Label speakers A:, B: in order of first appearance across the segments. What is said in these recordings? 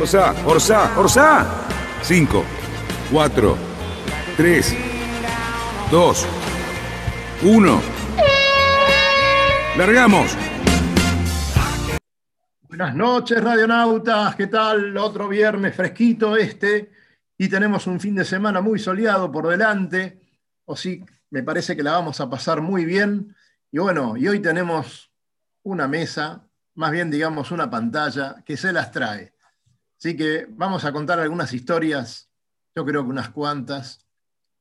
A: Orsa, Orsa, Orsa. 5, 4, 3, 2, 1. Largamos.
B: Buenas noches, radionautas. ¿Qué tal? Otro viernes fresquito este. Y tenemos un fin de semana muy soleado por delante. O sí, me parece que la vamos a pasar muy bien. Y bueno, y hoy tenemos una mesa, más bien digamos una pantalla, que se las trae. Así que vamos a contar algunas historias, yo creo que unas cuantas.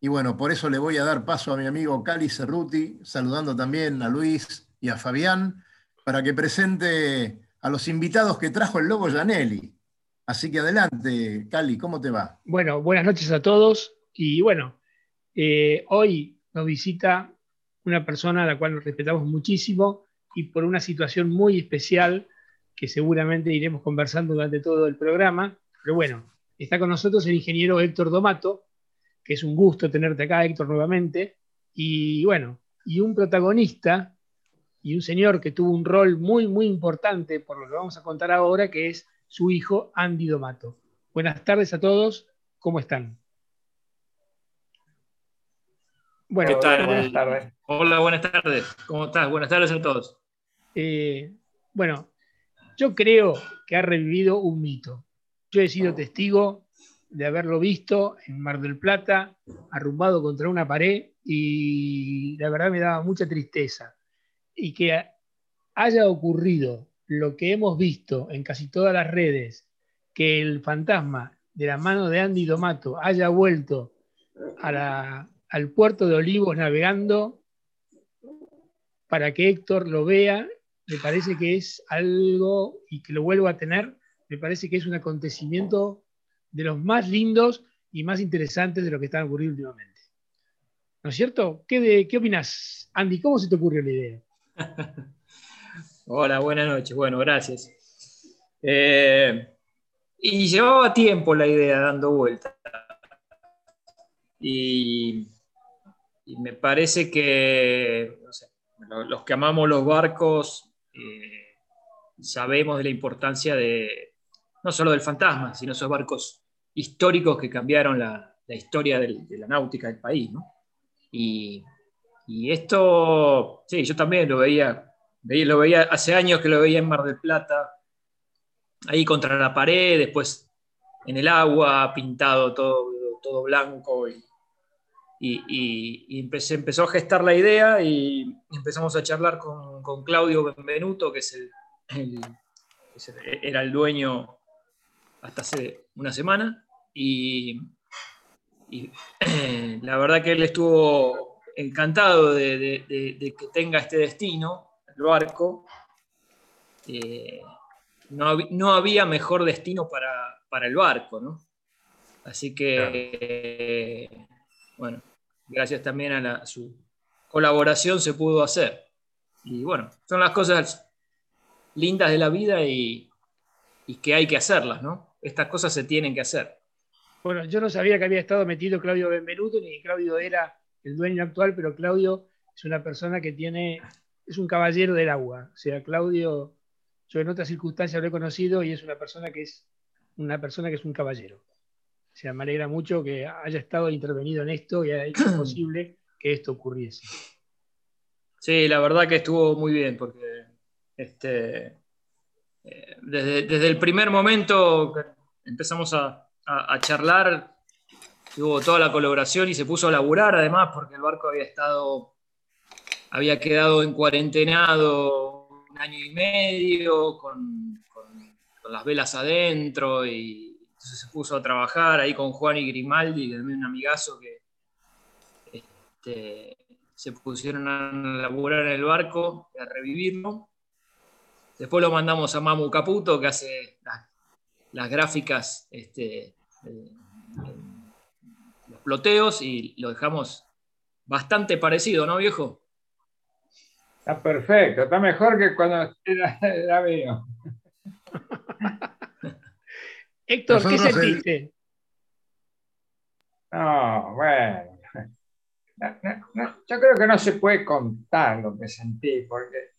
B: Y bueno, por eso le voy a dar paso a mi amigo Cali Cerruti, saludando también a Luis y a Fabián, para que presente a los invitados que trajo el Lobo Janelli. Así que adelante, Cali, ¿cómo te va?
C: Bueno, buenas noches a todos. Y bueno, eh, hoy nos visita una persona a la cual nos respetamos muchísimo y por una situación muy especial que seguramente iremos conversando durante todo el programa. Pero bueno, está con nosotros el ingeniero Héctor Domato, que es un gusto tenerte acá, Héctor, nuevamente. Y bueno, y un protagonista y un señor que tuvo un rol muy, muy importante, por lo que vamos a contar ahora, que es su hijo Andy Domato. Buenas tardes a todos, ¿cómo están?
D: Bueno, ¿Qué tal? Buenas tardes. Hola, buenas tardes. ¿Cómo estás? Buenas tardes a todos.
C: Eh, bueno, yo creo que ha revivido un mito. Yo he sido testigo de haberlo visto en Mar del Plata, arrumbado contra una pared, y la verdad me daba mucha tristeza. Y que haya ocurrido lo que hemos visto en casi todas las redes, que el fantasma de la mano de Andy Domato haya vuelto al puerto de Olivos navegando para que Héctor lo vea, me parece que es algo, y que lo vuelvo a tener, me parece que es un acontecimiento de los más lindos y más interesantes de lo que está ocurriendo últimamente. ¿No es cierto? ¿Qué, ¿Qué opinas, Andy? ¿Cómo se te ocurrió la idea?
D: Hola, buenas noches. Bueno, gracias. Eh, y llevaba tiempo la idea dando vuelta. Y, me parece que los que amamos los barcos eh, sabemos de la importancia de no solo del fantasma, sino esos barcos históricos que cambiaron la, historia de la náutica del país. Y, y esto, sí, yo también lo veía lo veía hace años que lo veía en Mar del Plata, ahí contra la pared, después en el agua, pintado todo, todo blanco. Y, y, empezó a gestar la idea y empezamos a charlar con, Claudio Benvenuto, que es el, era el dueño hasta hace una semana. Y, la verdad que él estuvo encantado de que tenga este destino el barco, eh, no, había mejor destino para, el barco, ¿no? Así que, bueno, gracias también a, su colaboración se pudo hacer. Y bueno, son las cosas lindas de la vida y, que hay que hacerlas, ¿no? Estas cosas se tienen que hacer.
C: Bueno, yo no sabía que había estado metido Claudio Benvenuto, ni que Claudio era el dueño actual, pero Claudio es una persona que tiene es un caballero del agua. O sea, Claudio, yo en otras circunstancias lo he conocido y es una persona que es una persona que es un caballero. O sea, me alegra mucho que haya estado intervenido en esto y haya hecho posible que esto ocurriese.
D: Sí, la verdad que estuvo muy bien, porque este, eh, desde, el primer momento que empezamos a, a charlar, tuvo toda la colaboración y se puso a laburar además, porque el barco había estado había quedado en cuarentenado un año y medio con, las velas adentro y entonces se puso a trabajar ahí con Juan y Grimaldi, un amigazo que este, se pusieron a laburar en el barco, a revivirlo. Después lo mandamos a Mamu Caputo, que hace las gráficas, este, los ploteos y lo dejamos bastante parecido, ¿no, viejo?
E: Está perfecto, está mejor que cuando era, era mío.
C: Héctor, ¿qué sentiste?
E: No, bueno. Yo creo que no se puede contar lo que sentí, porque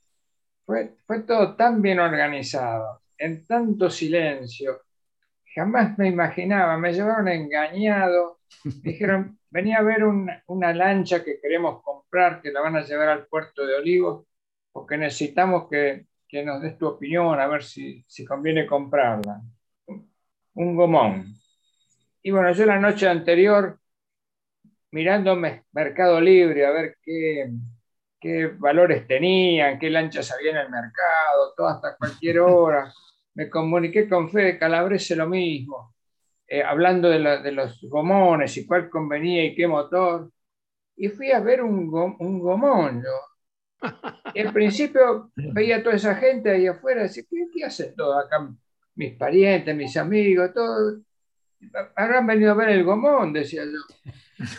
E: fue, fue todo tan bien organizado, en tanto silencio. Jamás me imaginaba, me llevaron engañado. Dijeron, venía a ver una, lancha que queremos comprar, que la van a llevar al puerto de Olivos, porque necesitamos que, que nos des tu opinión, a ver si, si conviene comprarla. Un gomón. Y bueno, yo la noche anterior, mirando Mercado Libre, a ver qué, qué valores tenían, qué lanchas había en el mercado, todo hasta cualquier hora, me comuniqué con Fede Calabrese lo mismo, eh, hablando de, los gomones y cuál convenía y qué motor. Y fui a ver un, un gomón. Y al principio veía a toda esa gente ahí afuera, decía, ¿qué, qué hacen todos acá? Mis parientes, mis amigos, todos habrán venido a ver el gomón, decía yo.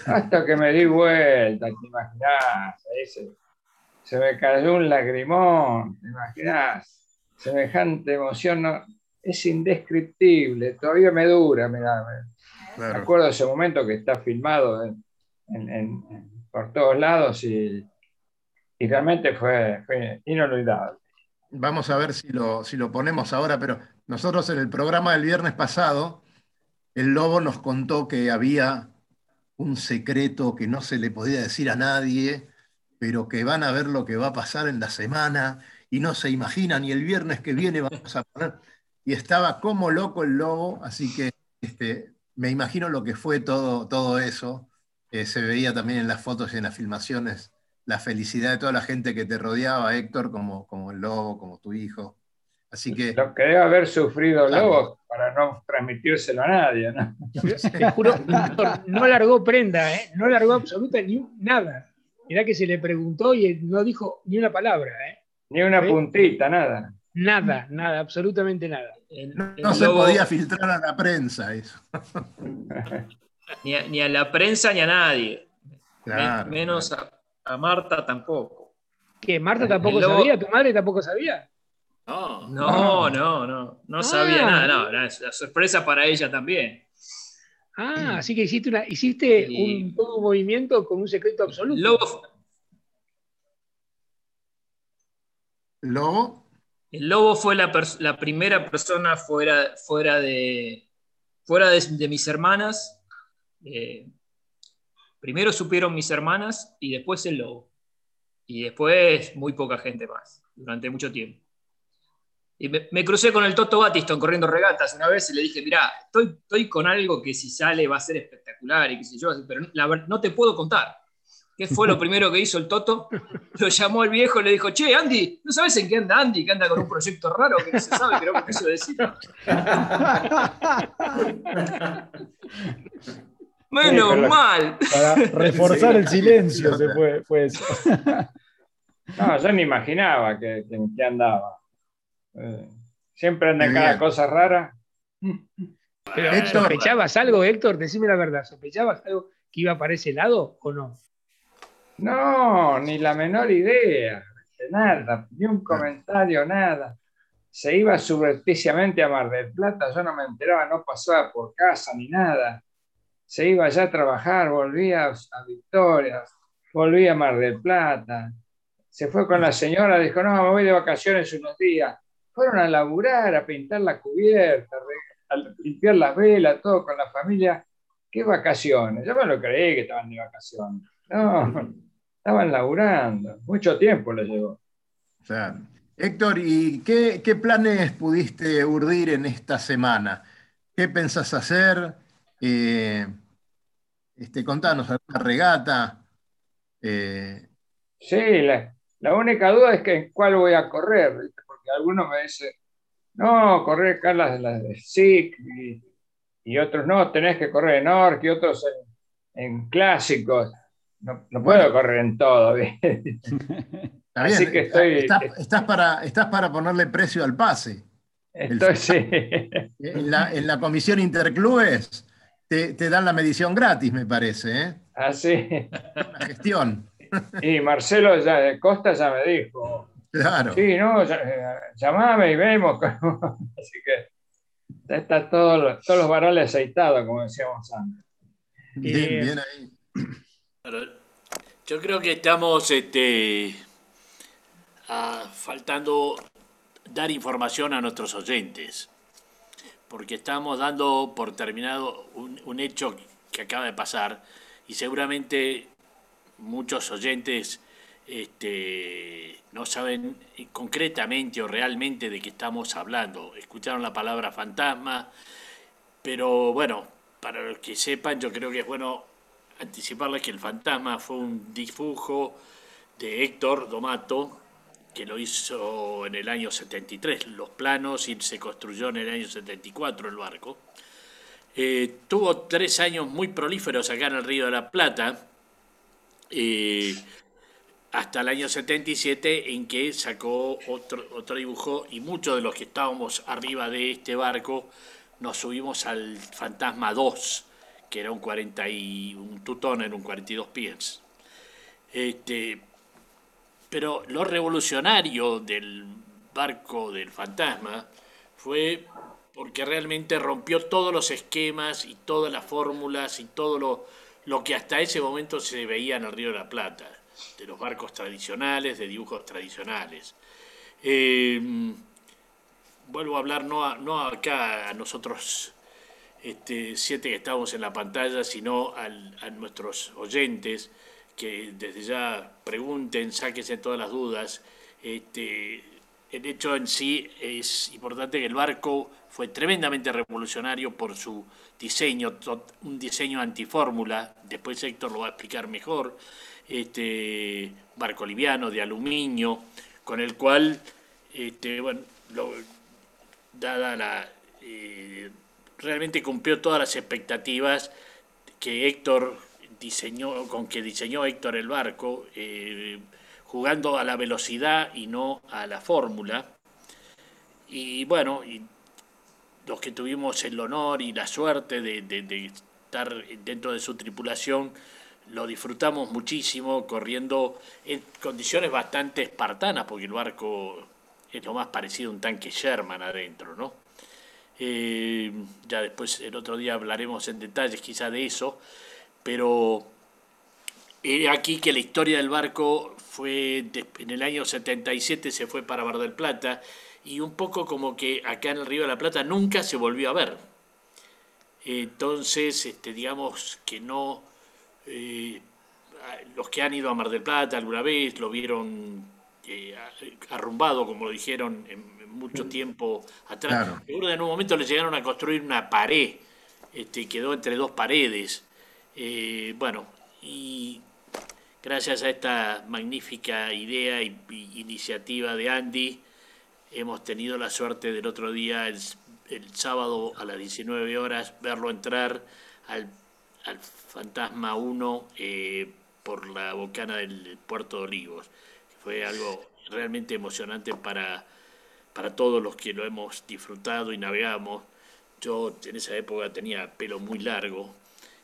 E: Hasta que me di vuelta, te imaginas, se, se, me cayó un lagrimón, te imaginas, semejante emoción, es indescriptible, todavía me dura, me, me acuerdo de ese momento que está filmado por todos lados y, realmente fue, fue, inolvidable.
B: Vamos a ver si lo, si lo ponemos ahora, pero nosotros en el programa del viernes pasado el lobo nos contó que había un secreto que no se le podía decir a nadie, pero que van a ver lo que va a pasar en la semana y no se imaginan, y el viernes que viene vamos a poner. Y estaba como loco el lobo, así que este, me imagino lo que fue todo, todo eso. Eh, se veía también en las fotos y en las filmaciones la felicidad de toda la gente que te rodeaba, Héctor, como, como el lobo, como tu hijo. Así que.
E: Lo que debe haber sufrido Lobo para no transmitírselo a nadie, ¿no?
C: Te juro, no largó prenda, ¿eh? no largó absolutamente ni nada. Mirá que se le preguntó y no dijo ni una palabra. ¿eh?
E: Ni una ¿Eh? puntita, nada.
C: Nada, nada, absolutamente nada.
B: no, se podía filtrar a la prensa eso.
D: ni, a, la prensa ni a nadie. menos A, Marta tampoco.
C: ¿Qué? ¿Marta tampoco sabía? ¿Tu madre tampoco sabía?
D: No, no, no, no, no sabía ah. nada, no, la, sorpresa para ella también.
C: Ah, así que hiciste, una, hiciste un, movimiento con un secreto absoluto.
D: Lobo,
B: ¿Lobo?
D: El lobo fue la, primera persona fuera, fuera, de, fuera de, mis hermanas. Eh, primero supieron mis hermanas y después el lobo. Y después muy poca gente más, durante mucho tiempo. Y me, crucé con el Toto Battiston corriendo regatas una vez y le dije, mira, estoy, estoy con algo que si sale va a ser espectacular y qué sé yo, pero no te puedo contar. ¿Qué fue lo primero que hizo el Toto? Lo llamó al viejo y le dijo, che, Andy, ¿no sabes en qué anda Andy? Que anda con un proyecto raro que no se sabe, creo que eso decir. Menos mal.
F: Para reforzar el silencio se fue, fue eso.
E: No, yo ni imaginaba que, que andaba. Eh, siempre anda cada cosa rara.
C: Pero, ¿Sospechabas algo, Héctor? Decime la verdad. ¿Sospechabas algo que iba para ese lado o no?
E: No, ni la menor idea. Nada, ni un comentario, nada. Se iba subrepticiamente a Mar del Plata, yo no me enteraba, no pasaba por casa ni nada. Se iba allá a trabajar, volvía a Victoria, volvía a Mar del Plata. Se fue con la señora, dijo, no, me voy de vacaciones unos días fueron a laburar, a pintar la cubierta, a limpiar las velas, todo con la familia. ¿Qué vacaciones? Yo me lo creí que estaban de vacaciones. No, estaban laburando. Mucho tiempo les llevó.
B: Héctor, ¿y qué, planes pudiste urdir en esta semana? ¿Qué pensás hacer? Eh, este, contanos alguna regata.
E: Eh, sí, la, la, única duda es que en cuál voy a correr algunos me dicen, no, correr acá las, de SIC y, otros no, tenés que correr en ORC y otros en, clásicos. No, puedo correr en todo.
B: Así que estoy. Estás, para, estás para ponerle precio al pase.
E: Entonces,
B: En la, en la comisión interclubes te, te dan la medición gratis, me parece, ¿eh?
E: así.
B: La gestión.
E: Y Marcelo ya, de Costa ya me dijo,
B: Claro.
E: sí, no, eh, llamame y vemos. Así que ya está todo, lo- todos los varones aceitados, como decíamos antes.
B: Bien,
C: Eh,
B: bien ahí.
G: Yo creo que estamos este, faltando dar información a nuestros oyentes, porque estamos dando por terminado un, un hecho que acaba de pasar y seguramente muchos oyentes este, no saben concretamente o realmente de qué estamos hablando. Escucharon la palabra fantasma, pero bueno, para los que sepan, yo creo que es bueno anticiparles que el fantasma fue un dibujo de Héctor Domato, que lo hizo en el año 73, los planos, y se construyó en el año 74 el barco. Eh, tuvo tres años muy prolíferos acá en el Río de la Plata, eh, hasta el año 77 en que sacó otro, otro dibujo y muchos de los que estábamos arriba de este barco nos subimos al Fantasma 2, que era un 40 y un tutón en un 42 pies. Este, pero lo revolucionario del barco del fantasma fue porque realmente rompió todos los esquemas y todas las fórmulas y todo lo, lo que hasta ese momento se veía en el Río de la Plata, de los barcos tradicionales, de dibujos tradicionales. Eh, vuelvo a hablar no, a- no acá a nosotros este, siete que estamos en la pantalla, sino al- a nuestros oyentes que desde ya pregunten, sáquense todas las dudas. Este, el hecho en sí es importante que el barco fue tremendamente revolucionario por su diseño, un diseño antifórmula, después Héctor lo va a explicar mejor, este barco liviano de aluminio, con el cual, este, bueno, lo- dada la... eh, realmente cumplió todas las expectativas que Héctor diseñó, con que diseñó Héctor el barco, eh, jugando a la velocidad y no a la fórmula. Y bueno, los que tuvimos el honor y la suerte de estar dentro de su tripulación, lo disfrutamos muchísimo, corriendo en condiciones bastante espartanas, porque el barco es lo más parecido a un tanque Sherman adentro, ¿no? Eh, ya después el otro día hablaremos en detalles quizá de eso, pero aquí que la historia del barco fue en el año 77 se fue para Mar del Plata y un poco como que acá en el Río de la Plata nunca se volvió a ver. Entonces, este, digamos que no, eh, los que han ido a Mar del Plata alguna vez lo vieron eh, arrumbado, como lo dijeron en, en mucho tiempo atrás.
B: Claro.
G: Seguro que en un momento le llegaron a construir una pared, este, quedó entre dos paredes. Eh, bueno, y gracias a esta magnífica idea y, y iniciativa de Andy, hemos tenido la suerte del otro día, el, el sábado a las 19 horas, verlo entrar al, al Fantasma 1 eh, por la bocana del puerto de Olivos. Fue algo realmente emocionante para, para todos los que lo hemos disfrutado y navegamos. Yo en esa época tenía pelo muy largo,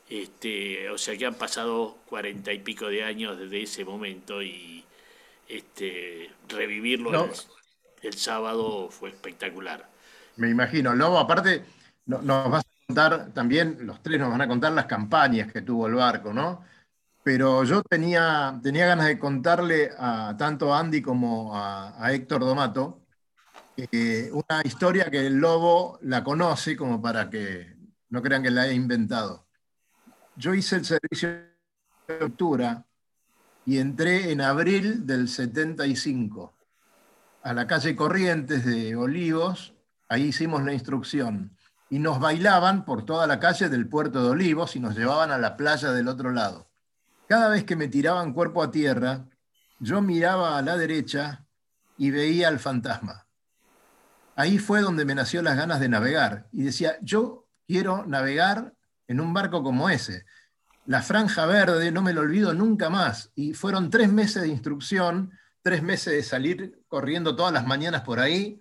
G: este, o sea que han pasado cuarenta y pico de años desde ese momento y este, revivirlo
B: No.
G: el, el sábado fue espectacular.
B: Me imagino. Lobo, aparte, no- nos vas a también, los tres nos van a contar las campañas que tuvo el barco, ¿no? Pero yo tenía, tenía ganas de contarle a tanto a Andy como a, Héctor Domato eh, una historia que el Lobo la conoce como para que no crean que la he inventado. Yo hice el servicio de octubre y entré en abril del 75 a la calle Corrientes de Olivos, ahí hicimos la instrucción, y nos bailaban por toda la calle del puerto de Olivos y nos llevaban a la playa del otro lado. Cada vez que me tiraban cuerpo a tierra, yo miraba a la derecha y veía al fantasma. Ahí fue donde me nació las ganas de navegar y decía, yo quiero navegar en un barco como ese. La franja verde, no me lo olvido nunca más. Y fueron tres meses de instrucción, tres meses de salir corriendo todas las mañanas por ahí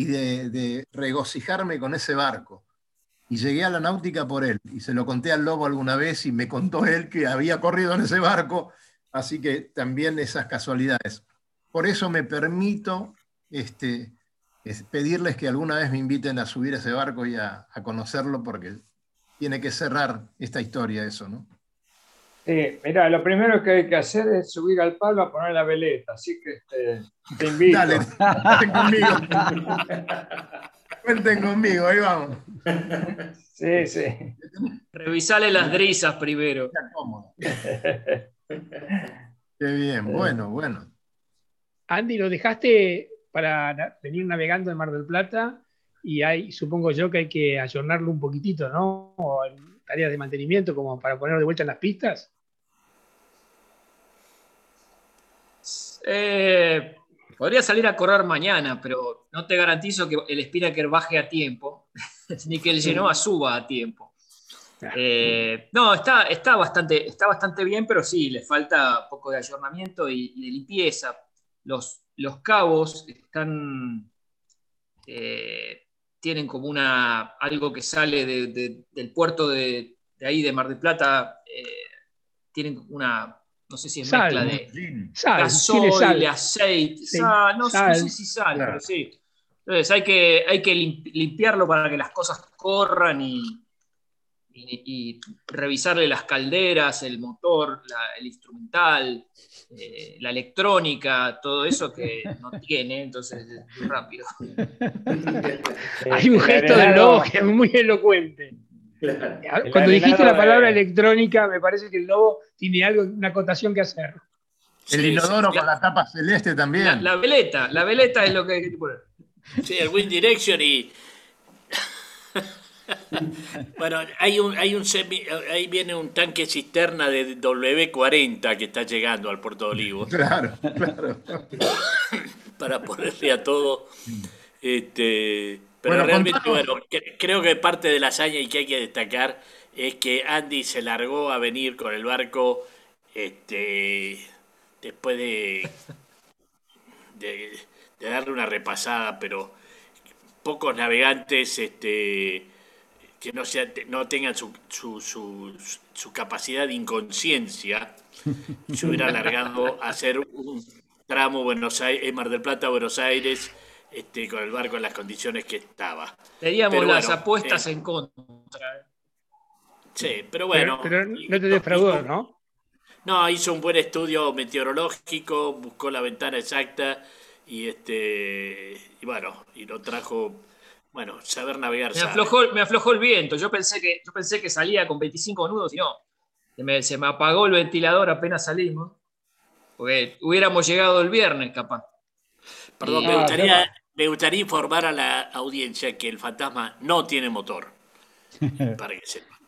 B: y de, regocijarme con ese barco. Y llegué a la náutica por él. Y se lo conté al lobo alguna vez y me contó él que había corrido en ese barco. Así que también esas casualidades. Por eso me permito este, es pedirles que alguna vez me inviten a subir ese barco y a, a conocerlo, porque tiene que cerrar esta historia eso, ¿no?
E: Sí, mira, lo primero que hay que hacer es subir al palo a poner la veleta, así que este, te invito.
B: Dale, cuenten conmigo. cuenten conmigo, ahí vamos.
E: Sí, sí.
D: Revisale las drisas primero.
B: Está cómodo. Qué bien, bueno, bueno.
C: Andy, lo dejaste para venir navegando en Mar del Plata y hay, supongo yo que hay que ayornarlo un poquitito, ¿no? O en tareas de mantenimiento como para ponerlo de vuelta en las pistas.
D: Eh, podría salir a correr mañana, pero no te garantizo que el Spinnaker baje a tiempo, ni que el Genoa suba a tiempo. Eh, no, está, está, bastante, está bastante bien, pero sí, le falta un poco de ayornamiento y, y de limpieza. Los, los cabos están. eh, tienen como una. algo que sale de- de- del puerto de, de ahí de Mar del Plata. eh, tienen una. No sé si es
C: Sal,
D: mezcla de
C: Sal,
D: gasoil,
C: sal.
D: aceite,
C: Sí,
D: sal, no, sé- no
C: sal.
D: sé si sal,
B: Claro.
D: pero sí. Entonces hay que, hay que lim- limpiarlo para que las cosas corran y, y- y revisarle las calderas, el motor, la- el instrumental, eh, la electrónica, todo eso que no tiene, entonces es muy rápido.
C: Hay un gesto que es muy elocuente. Cuando dijiste la palabra
E: de-
C: electrónica, me parece que el lobo tiene algo, una acotación que hacer.
B: El
G: Sí,
B: inodoro
G: sí,
B: con la tapa celeste también.
D: La, la veleta, la veleta es lo que hay que poner.
G: Sí, el Wind Direction y. bueno, hay un, hay un semi- ahí viene un tanque cisterna de W40 que está llegando al Puerto de Olivos
B: Claro, claro.
G: para ponerle a todo. Este, pero
B: Bueno,
G: realmente, bueno, cre- creo que parte de la hazaña y que hay que destacar es que Andy se largó a venir con el barco este, después de, de, de darle una repasada, pero pocos navegantes este, que no, sea, no tengan su, su, su, su capacidad de inconsciencia se hubiera largado a hacer un tramo Buenos Aires, Mar del Plata, Buenos Aires, este, con el barco en las condiciones que estaba.
D: Teníamos
G: Pero
D: las
G: bueno,
D: apuestas
G: eh,
D: en contra.
G: Sí, pero bueno.
C: pero, no te defraudó,
G: hizo-
C: ¿no?
G: No, hizo un buen estudio meteorológico, buscó la ventana exacta y este y bueno, y lo trajo, bueno, saber navegar.
D: Me
G: sabe.
D: aflojó, me aflojó el viento. Yo pensé que, yo pensé que salía con 25 nudos y no. Se me, se me apagó el ventilador apenas salimos. Porque hubiéramos llegado el viernes, capaz.
G: Perdón,
D: Y-
G: me
E: Ah,
G: gustaría, me gustaría informar a la audiencia que el fantasma no tiene motor. Para que sepa.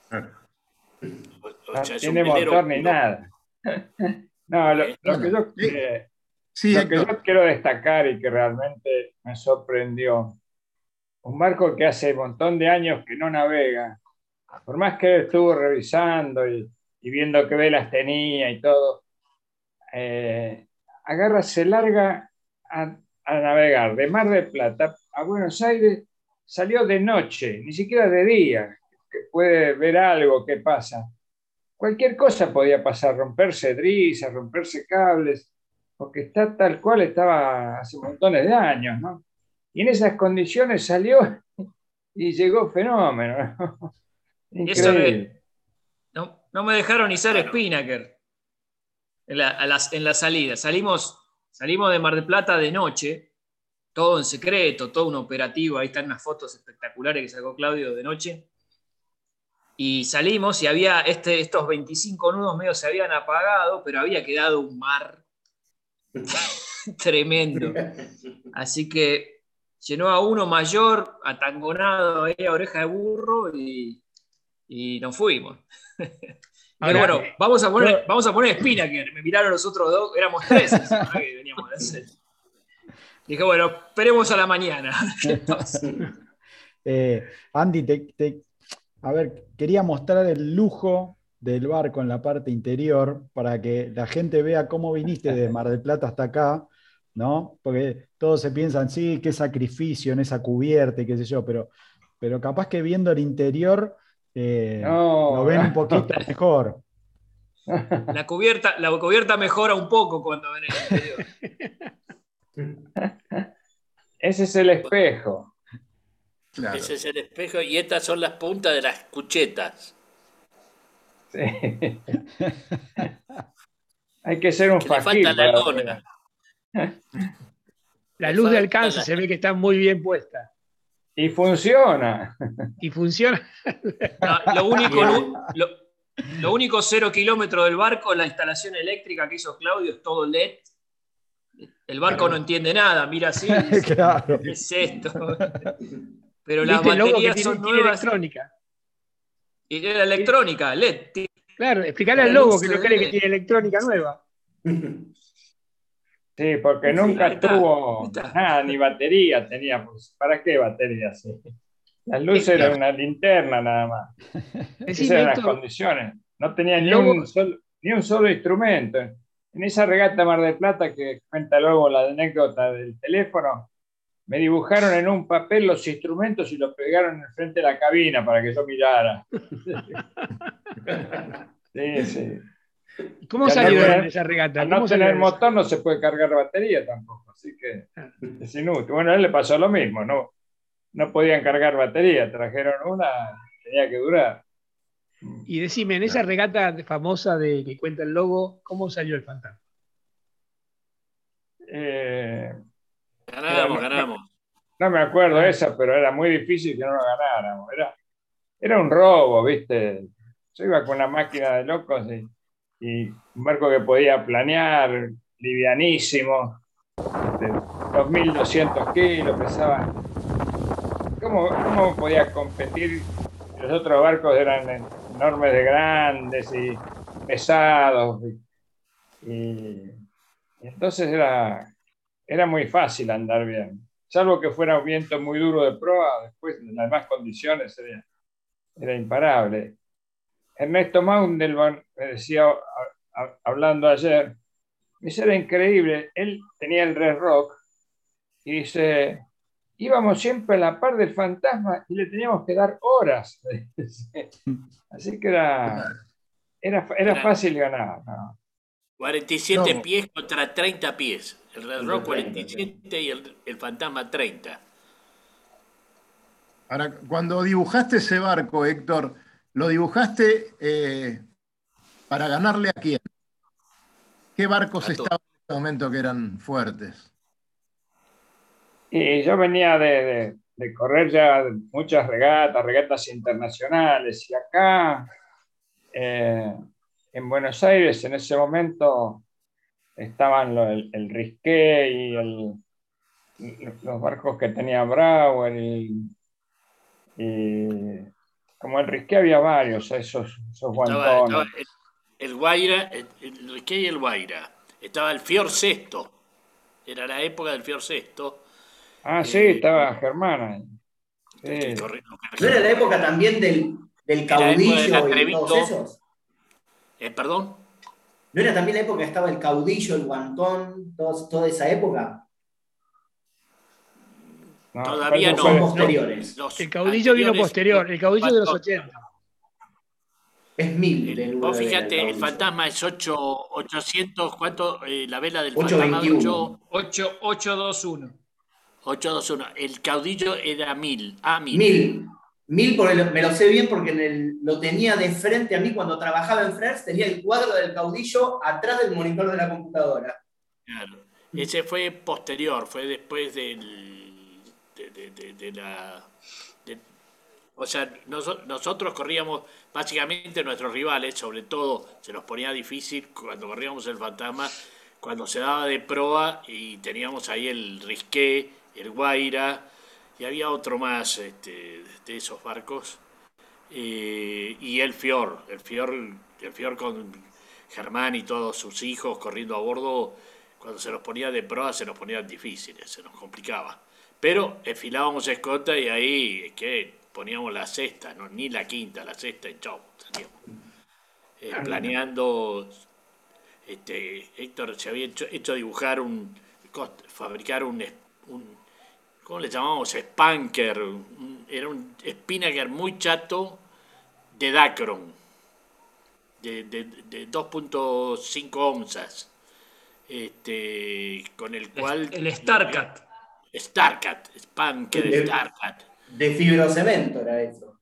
G: O- o
E: No
G: sea,
E: tiene motor ni
G: puro.
E: nada. No, lo, lo que yo,
B: sí.
E: eh,
B: Sí,
E: lo que
B: Héctor.
E: yo quiero destacar y que realmente me sorprendió, un barco que hace un montón de años que no navega, por más que estuvo revisando y, y viendo qué velas tenía y todo, eh, agarra, se larga a, a navegar de Mar del Plata a Buenos Aires, salió de noche, ni siquiera de día, que puede ver algo que pasa. Cualquier cosa podía pasar, romperse drisas, romperse cables, porque está tal cual estaba hace montones de años, ¿no? Y en esas condiciones salió y llegó fenómeno. ¿no? Increíble.
D: No, no me dejaron ni ser
G: Claro.
D: Spinnaker en la, a las- en la salida. Salimos, salimos de Mar del Plata de noche, todo en secreto, todo un operativo. Ahí están unas fotos espectaculares que sacó Claudio de noche. Y salimos y había este, estos 25 nudos medio se habían apagado, pero había quedado un mar tremendo. Así que llenó a uno mayor, atangonado ahí a oreja de burro y, y nos fuimos. Pero
C: Ahora,
D: bueno, vamos a poner,
F: yo-
D: vamos a poner Spinnaker. Me miraron los otros dos, éramos tres que veníamos de hacer. Dije, bueno, esperemos a la mañana.
F: Eh, Andy, te- te- a ver, quería mostrar el lujo del barco en la parte interior para que la gente vea cómo viniste de Mar del Plata hasta acá, ¿no? Porque todos se piensan, sí, qué sacrificio en esa cubierta y qué sé yo, pero, pero capaz que viendo el interior eh,
E: No,
F: lo ven un
E: no.
F: poquito mejor.
D: La cubierta, la cubierta mejora un poco cuando ven el interior.
E: Ese es el espejo.
B: Claro.
G: Ese es el espejo y estas son las puntas de las cuchetas.
E: Sí. Hay que ser un
G: Que le
E: faquir
G: falta la lona.
C: La
G: Le
C: luz de alcance
G: la-
C: se ve que está muy bien puesta
E: Y funciona.
C: y funciona.
D: No, lo, único, lo, lo único cero kilómetro del barco, la instalación eléctrica que hizo Claudio es todo LED. El barco no entiende nada, mira así.
F: claro.
D: ¿Qué es esto? Pero las
C: ¿Viste el logo que
D: baterías
C: tiene,
D: son
C: tiene
D: nuevas.
C: electrónica?
D: Y era electrónica, LED.
C: Claro, explicarle al logo que no cree que tiene electrónica nueva.
E: Sí, porque
D: Sí,
E: nunca
D: ahí está,
E: tuvo
D: está.
E: nada, ni batería tenía. ¿Para qué batería? Sí. Las luces eran una linterna nada más. Esas eran las condiciones. No tenía ni un, solo, ni un solo instrumento. En esa regata Mar del Plata que cuenta luego la anécdota del teléfono, me dibujaron en un papel los instrumentos y los pegaron en frente de la cabina para que yo mirara. Sí, sí.
C: ¿Cómo
E: no-
C: en esa regata?
E: Al no
C: ¿Cómo salió
E: tener motor no se puede cargar batería tampoco, así que es inútil. Bueno, a él le pasó lo mismo, no, no podían cargar batería, trajeron una, tenía que durar.
C: Y decime, en esa regata famosa de que cuenta el logo, ¿cómo salió el fantasma?
E: Eh,
G: Ganamos,
E: Era-
G: ganamos.
E: no me acuerdo esa, pero era muy difícil que no lo ganáramos. Era, era un robo, ¿viste? Yo iba con una máquina de locos y, y un barco que podía planear, livianísimo, de 2.200 kilos, pesaba. ¿Cómo, ¿Cómo podía competir? Los otros barcos eran enormes de grandes y pesados. Y, y- y entonces era, era muy fácil andar bien. Salvo que fuera un viento muy duro de proa, después en las demás condiciones era, era imparable. Ernesto Maundelman me decía, a- a- hablando ayer, dice, era increíble, él tenía el Red Rock y dice, íbamos siempre a la par del fantasma y le teníamos que dar horas. Así que era, era, era fácil ganar. ¿no?
G: 47
B: No.
G: pies contra 30 pies. El Red Rock
H: 30,
G: 47 y el, el Fantasma 30.
B: Ahora, cuando dibujaste ese barco, Héctor, ¿lo dibujaste eh, para ganarle a quién? ¿Qué barcos estaban en ese momento que eran fuertes?
E: Y yo venía de, de- de correr ya muchas regatas, regatas internacionales, y acá eh, en Buenos Aires en ese momento estaban lo- el, el Risqué y el- los barcos que tenía Brauer y, y como el Risqué había varios, esos, esos
G: Estaba,
E: guantones.
G: estaba el, el Guaira, el, el, ¿qué hay el Guaira? Estaba el Fior Sexto. Era la época del Fior Sexto.
E: Ah, sí,
G: Eh,
E: estaba Germana. Sí.
H: ¿No era la época también del, del caudillo y
G: atrevito.
H: todos esos?
G: Eh, ¿Perdón?
H: ¿No era también la época que estaba el caudillo, el guantón, todos- toda esa época?
E: No,
G: Todavía no.
H: Son posteriores.
G: Los
C: El caudillo vino posterior, el caudillo de los
G: Cuatro-
C: 80.
H: Es mil
G: el-
H: del
G: vos fíjate, el fantasma es 8, 800, ¿cuánto? Eh, la vela del
H: 821.
G: fantasma
D: 8, 821.
G: 821. El caudillo era 1000. Ah, 1000.
H: Mil. Mil porque lo- me lo sé bien porque en el- lo tenía de frente a mí cuando trabajaba en Frers, tenía el cuadro del caudillo atrás del monitor de la computadora.
G: Claro. Ese fue posterior, fue después del. De, la. o sea, noso- nosotros corríamos, básicamente nuestros rivales, sobre todo, se nos ponía difícil cuando corríamos el fantasma, cuando se daba de proa y teníamos ahí el Risqué, el Guaira, y había otro más este, de esos barcos. Eh, y el Fior, el Fior, el Fior con Germán y todos sus hijos corriendo a bordo, cuando se nos ponía de proa se nos ponían difíciles, se nos complicaba. Pero enfilábamos escota y ahí que poníamos la sexta, no, ni la quinta, la sexta y chau, salíamos. Eh, planeando, este, Héctor se había hecho, hecho dibujar un, fabricar un- ¿cómo le llamamos? Spanker, un- era un spinnaker muy chato de Dacron, de, de- de 2.5 onzas, este, con el cual...
D: El StarCat.
G: Starcat, Spanker
H: El-
G: Starcat.
H: De fibrocemento era eso.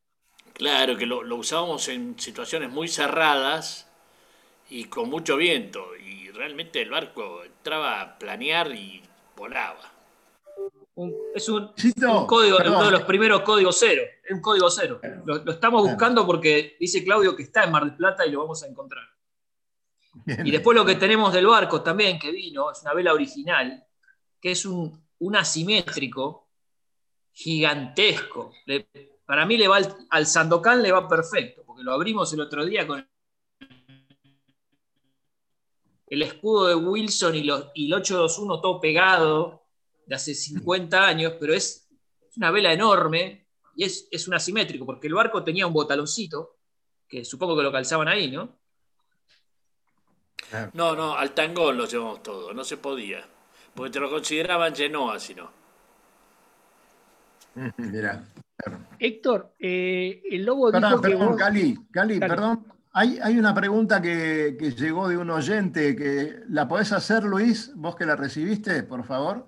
G: Claro, que lo, lo usábamos en situaciones muy cerradas y con mucho viento. Y realmente el barco entraba a planear y volaba.
D: Un- es un, código,
B: perdón.
D: uno de los primeros códigos cero. Es un código cero. Lo, lo estamos buscando porque dice Claudio que está en Mar del Plata y lo vamos a encontrar.
B: Bien.
D: Y después lo que tenemos del barco también que vino, es una vela original, que es un, un asimétrico gigantesco. Le- para mí le va al, al Sandokan le va perfecto, porque lo abrimos el otro día con el escudo de Wilson y, los, y el 821 todo pegado de hace 50 años, pero es, es una vela enorme y es, es un asimétrico, porque el barco tenía un botaloncito, que supongo que lo calzaban ahí, ¿no?
G: No, no, al tangón lo llevamos todo, no se podía. Porque te lo consideraban Genoa, si no.
B: Mirá.
C: Héctor, eh, el lobo
B: Perdón,
C: dijo que
B: perdón,
C: vos-
B: Cali, Cali,
C: Dale.
B: perdón. Hay, hay una pregunta que, que llegó de un oyente que la podés hacer, Luis, vos que la recibiste, por favor,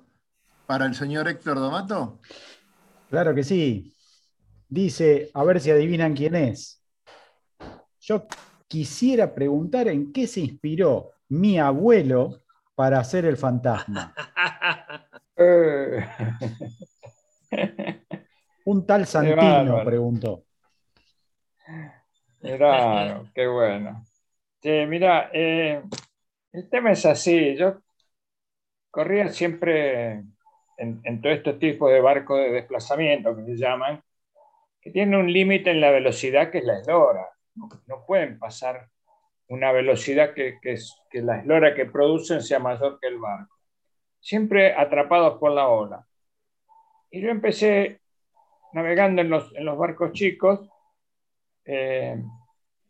B: para el señor Héctor Domato.
F: Claro que sí. Dice, a ver si adivinan quién es. Yo quisiera preguntar en qué se inspiró mi abuelo para hacer el fantasma. Un tal Santino preguntó.
E: Claro, qué bueno. Sí, mira, eh, el tema es así. Yo corría siempre en, en todo este tipo de barcos de desplazamiento que se llaman, que tienen un límite en la velocidad que es la eslora. No, no pueden pasar una velocidad que, que que la eslora que producen sea mayor que el barco. Siempre atrapados por la ola. Y yo empecé navegando en los, en los barcos chicos. eh,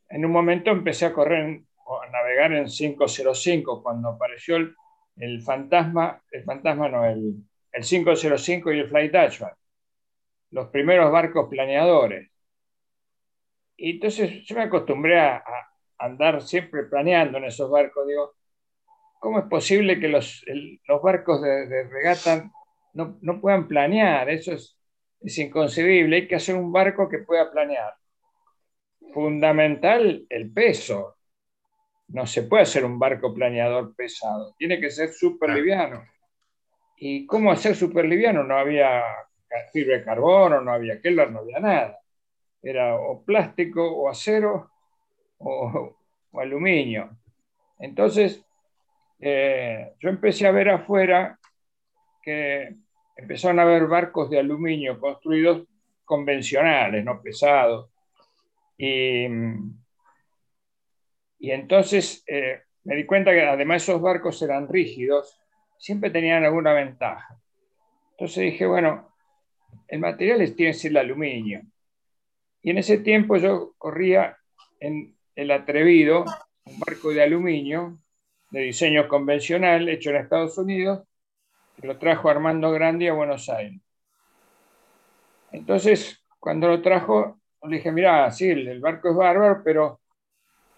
E: en un momento empecé a correr, a navegar en 505 cuando apareció el, fantasma, el fantasma no, el, el 505 y el Flight Dutchman, los primeros barcos planeadores. Y entonces yo me acostumbré a andar siempre planeando en esos barcos. Digo, ¿cómo es posible que los, los barcos de, de regata no, no puedan planear? Eso es, es inconcebible. Hay que hacer un barco que pueda planear fundamental el peso. No se puede hacer un barco planeador pesado, tiene que ser súper liviano. ¿Y cómo hacer súper liviano? No había fibra de carbono, no había Keller, no había nada. Era o plástico o acero o, aluminio. Entonces, eh, yo empecé a ver afuera que empezaron a haber barcos de aluminio construidos convencionales, no pesados. Y, y entonces eh, me di cuenta que además esos barcos eran rígidos, siempre tenían alguna ventaja. Entonces dije, bueno, el material tiene que ser el aluminio. Y en ese tiempo yo corría en el Atrevido, un barco de aluminio de diseño convencional hecho en Estados Unidos, que lo trajo Armando Grandi a Buenos Aires. Entonces, cuando lo trajo, le dije, mira, sí, el, barco es bárbaro, pero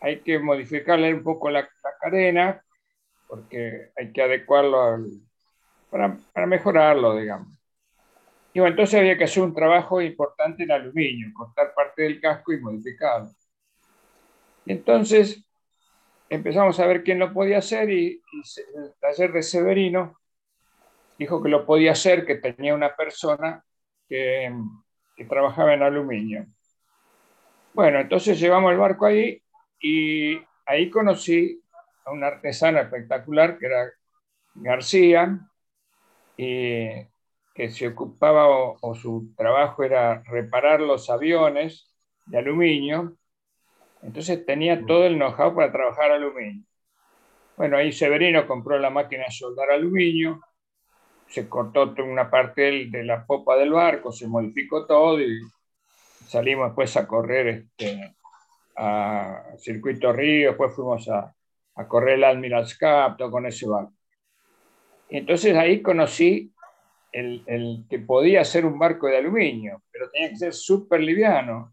E: hay que modificarle un poco la, cadena, porque hay que adecuarlo para, para mejorarlo, digamos. Y entonces había que hacer un trabajo importante en aluminio, cortar parte del casco y modificarlo. Entonces empezamos a ver quién lo podía hacer y, el taller de Severino dijo que lo podía hacer, que tenía una persona que, trabajaba en aluminio. Bueno, entonces llevamos el barco ahí y ahí conocí a un artesano espectacular que era García, y que se ocupaba o su trabajo era reparar los aviones de aluminio. Entonces tenía todo el know-how para trabajar aluminio. Bueno, ahí Severino compró la máquina de soldar aluminio, se cortó una parte de la popa del barco, se modificó todo y salimos después a correr este, a Circuito Río, después fuimos a, a correr el Admiral's Cup, todo con ese barco. Entonces ahí conocí el, el que podía ser un barco de aluminio, pero tenía que ser súper liviano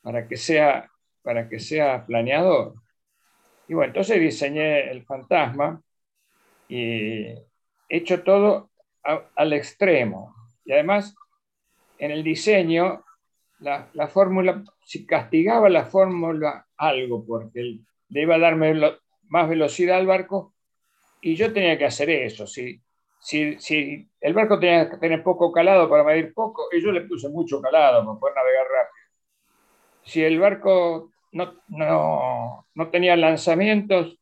E: para que sea, para que sea planeador. Y bueno, entonces diseñé el fantasma y he hecho todo al extremo. Y además, en el diseño, la, la fórmula, si castigaba la fórmula algo, porque le iba a dar velo- más velocidad al barco, y yo tenía que hacer eso. Si, si, si el barco tenía que tener poco calado para medir poco, y yo le puse mucho calado para poder navegar rápido. Si el barco no, no, no tenía lanzamientos,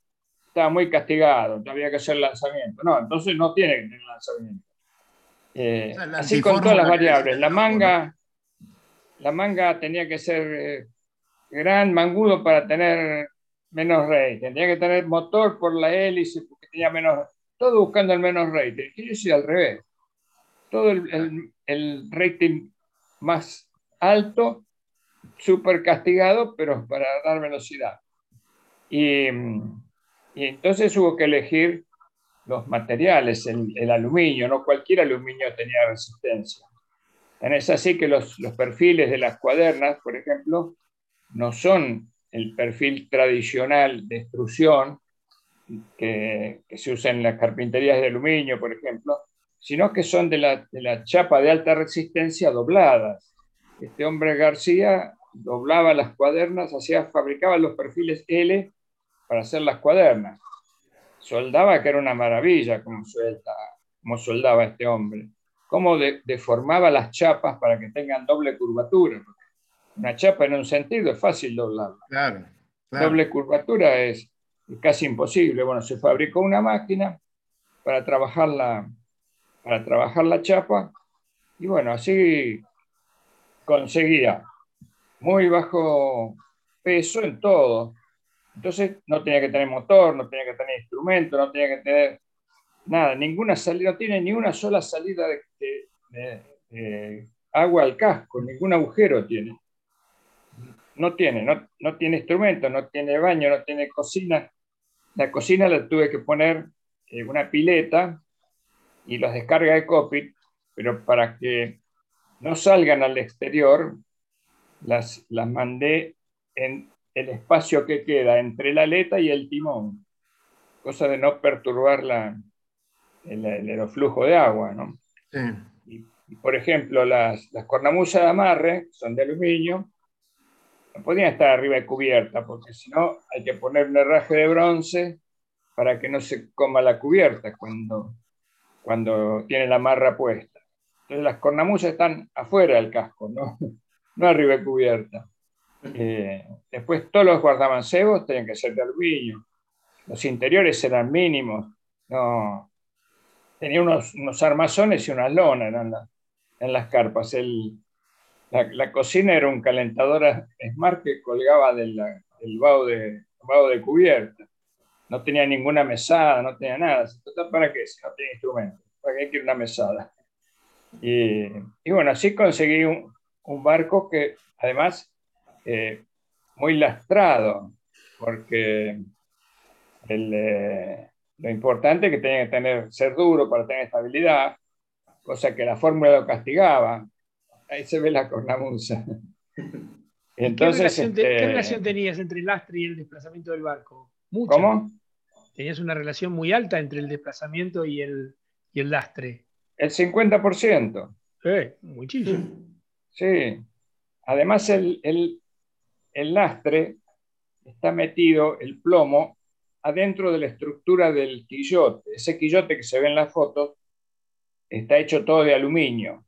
E: estaba muy castigado, había que hacer lanzamiento. No, entonces no tiene que tener lanzamiento. Eh,
B: O sea,
E: así con todas las variables. La manga, la manga tenía que ser eh, gran, mangudo para tener menos rating. Tenía que tener motor por la hélice porque tenía menos. Todo buscando el menos rating. Y yo hice al revés. Todo el, el- el rating más alto, súper castigado, pero para dar velocidad. Y, y entonces hubo que elegir los materiales, el, el aluminio, no cualquier aluminio tenía resistencia. Tan es así que los, los perfiles de las cuadernas, por ejemplo, no son el perfil tradicional de extrusión que, que se usa en las carpinterías de aluminio, por ejemplo, sino que son de la, de la chapa de alta resistencia dobladas. Este hombre García doblaba las cuadernas, hacía, fabricaba los perfiles L para hacer las cuadernas. Soldaba, que era una maravilla como, suelta, como soldaba este hombre. Cómo de- deformaba las chapas para que tengan doble curvatura. Una chapa en un sentido es fácil doblarla.
B: Claro, claro.
E: Doble curvatura es casi imposible. Bueno, se fabricó una máquina para trabajar la, para trabajar la chapa y bueno, así conseguía muy bajo peso en todo. Entonces no tenía que tener motor, no tenía que tener instrumento, no tenía que tener nada, ninguna salida, no tiene ni una sola salida de, de- de- de agua al casco, ningún agujero tiene. No tiene, no, no tiene instrumento, no tiene baño, no tiene cocina. La cocina la tuve que poner eh, una pileta y las descarga de cockpit, pero para que no salgan al exterior, las, las mandé en el espacio que queda entre la aleta y el timón, cosa de no perturbar la, el, el aeroflujo de agua. ¿no?
B: Sí.
E: Y, y, por ejemplo, las, las cornamusas de amarre son de aluminio, no podían estar arriba de cubierta, porque si no hay que poner un herraje de bronce para que no se coma la cubierta cuando, cuando tiene la amarra puesta. Entonces las cornamusas están afuera del casco, no, no arriba cubierta. Eh, después todos los guardamancebos tenían que ser de aluminio. Los interiores eran mínimos. No, tenía unos, unos armazones y unas lonas en, la, en las carpas. El, la, la, cocina era un calentador Smart que colgaba del, del vaho, de, vaho de cubierta. No tenía ninguna mesada, no tenía nada. ¿Para qué? Si no tiene instrumento. ¿Para qué quiere una mesada? Y, y, bueno, así conseguí un, un barco que además eh, muy lastrado, porque el, eh, lo importante es que tenía que tener, ser duro para tener estabilidad, cosa que la fórmula lo castigaba. Ahí se ve la cornamusa.
C: Entonces, ¿Qué, relación te, este... ¿Qué, relación tenías entre el lastre y el desplazamiento del barco?
E: Mucha. ¿Cómo?
C: Tenías una relación muy alta entre el desplazamiento y el, y el lastre.
E: El 50%.
C: Eh, muchísimo.
E: Sí. Además, el, el, el lastre está metido, el plomo, adentro de la estructura del quillote. Ese quillote que se ve en las fotos está hecho todo de aluminio.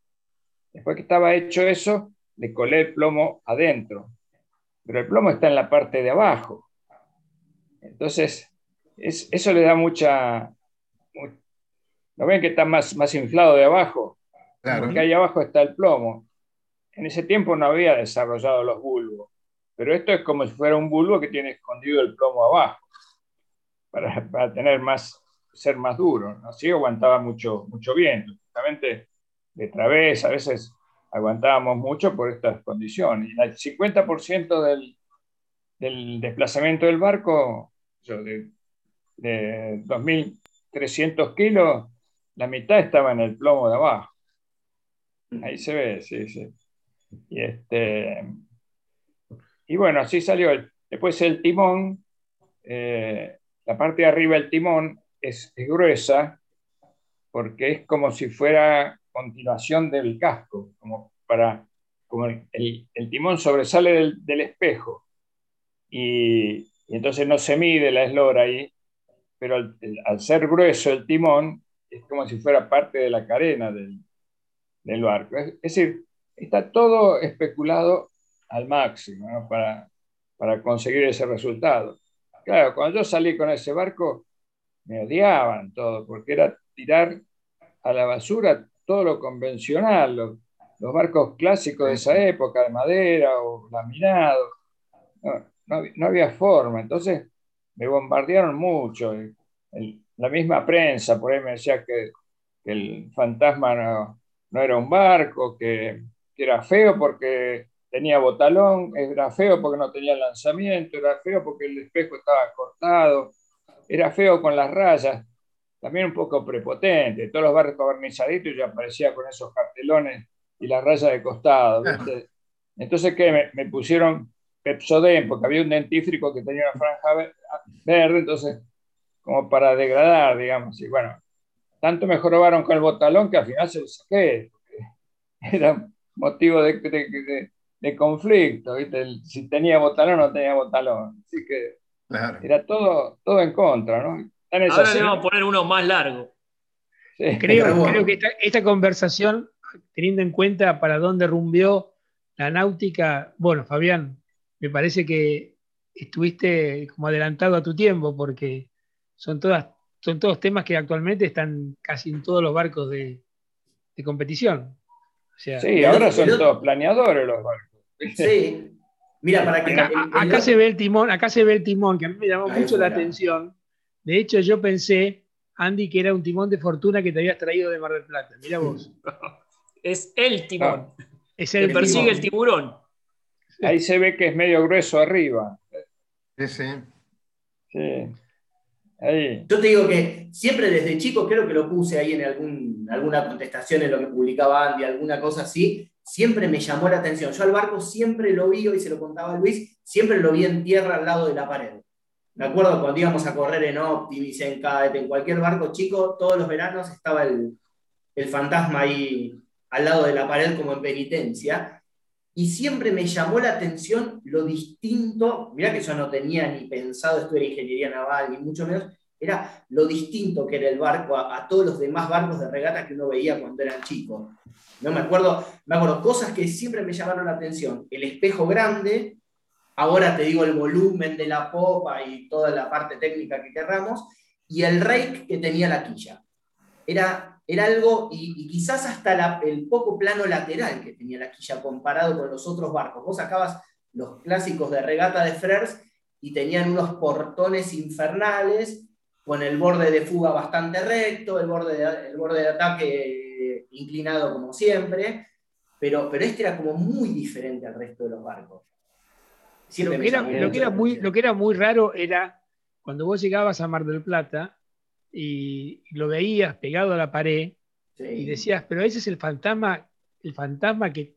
E: Después que estaba hecho eso, le colé el plomo adentro. Pero el plomo está en la parte de abajo. Entonces, es, eso le da mucha... ¿No ven que está más, más inflado de abajo?
B: Claro.
E: Porque ahí abajo está el plomo. En ese tiempo no había desarrollado los bulbos. Pero esto es como si fuera un bulbo que tiene escondido el plomo abajo. Para, para tener más, ser más duro. Así aguantaba mucho, mucho viento. Justamente de través, a veces aguantábamos mucho por estas condiciones. El 50% del, del, desplazamiento del barco, de, de 2.300 kilos, la mitad estaba en el plomo de abajo. Ahí se ve, sí, sí. Y, este, y bueno, así salió. El, después el timón, eh, la parte de arriba del timón es, gruesa porque es como si fuera continuación del casco, como para como el, timón sobresale del, espejo y, entonces no se mide la eslora ahí, pero al, ser grueso el timón es como si fuera parte de la carena del, barco. Es, decir, está todo especulado al máximo para, para conseguir ese resultado. Claro, cuando yo salí con ese barco, me odiaban todo, porque era tirar a la basura todo lo convencional, los, barcos clásicos de esa época, de madera o laminado. No, había forma. Entonces me bombardearon mucho. la misma prensa por ahí me decía que, el fantasma no, era un barco, que, que, era feo porque tenía botalón, era feo porque no tenía lanzamiento, era feo porque el espejo estaba cortado, era feo con las rayas, también un poco prepotente. Todos los barcos barnizaditos ya aparecía con esos cartelones y las rayas de costado. Entonces, ¿qué? Me, pusieron Pepsodent, porque había un dentífrico que tenía una franja verde, entonces, como para degradar, digamos. Y bueno, tanto me jorobaron con el botalón que al final se lo saqué. Era motivo de, de, conflicto, ¿viste? Si tenía botalón o no tenía botalón. Así que era todo, todo en contra, ¿no?
D: Ahora le vamos a poner uno más largo.
C: creo, que esta, conversación, teniendo en cuenta para dónde rumbeó la náutica, bueno, Fabián, me parece que estuviste como adelantado a tu tiempo, porque son, todas, son todos temas que actualmente están casi en todos los barcos de, competición.
E: Sí, ahora son todos planeadores los barcos.
H: Sí. Mira, para que.
C: Acá, se ve el timón, acá se ve el timón, que a mí me llamó mucho la atención de hecho, yo pensé, Andy, que era un timón de fortuna que te habías traído de Mar del Plata. Mira vos.
D: es el timón.
C: Ah, es el
D: que persigue el tiburón.
E: Ahí se ve que es medio grueso arriba.
B: Sí, sí.
E: Sí.
H: Yo te digo que siempre desde chico, creo que lo puse ahí en algún, alguna contestación en lo que publicaba Andy, alguna cosa así, siempre me llamó la atención. Yo al barco siempre lo vi, y se lo contaba a Luis, siempre lo vi en tierra al lado de la pared. Me acuerdo cuando íbamos a correr en Optimis, en Cadet, en cualquier barco chico, todos los veranos estaba el, fantasma ahí al lado de la pared como en penitencia. Y siempre me llamó la atención lo distinto, mirá que yo no tenía ni pensado estudiar ingeniería naval, ni mucho menos, era lo distinto que era el barco a, todos los demás barcos de regata que uno veía cuando eran chicos. No me acuerdo, me acuerdo cosas que siempre me llamaron la atención. El espejo grande, Ahora te digo el volumen de la popa y toda la parte técnica que querramos, y el rake que tenía la quilla. Era, era algo, y, quizás hasta el poco plano lateral que tenía la quilla comparado con los otros barcos. Vos sacabas los clásicos de regata de Frers y tenían unos portones infernales con el borde de fuga bastante recto, el borde de, el borde de ataque inclinado como siempre, pero, pero este era como muy diferente al resto de los barcos
C: lo, que era, lo, que era muy, lo que era muy raro era cuando vos llegabas a Mar del Plata y lo veías pegado a la pared y decías, pero ese es el fantasma, el fantasma que,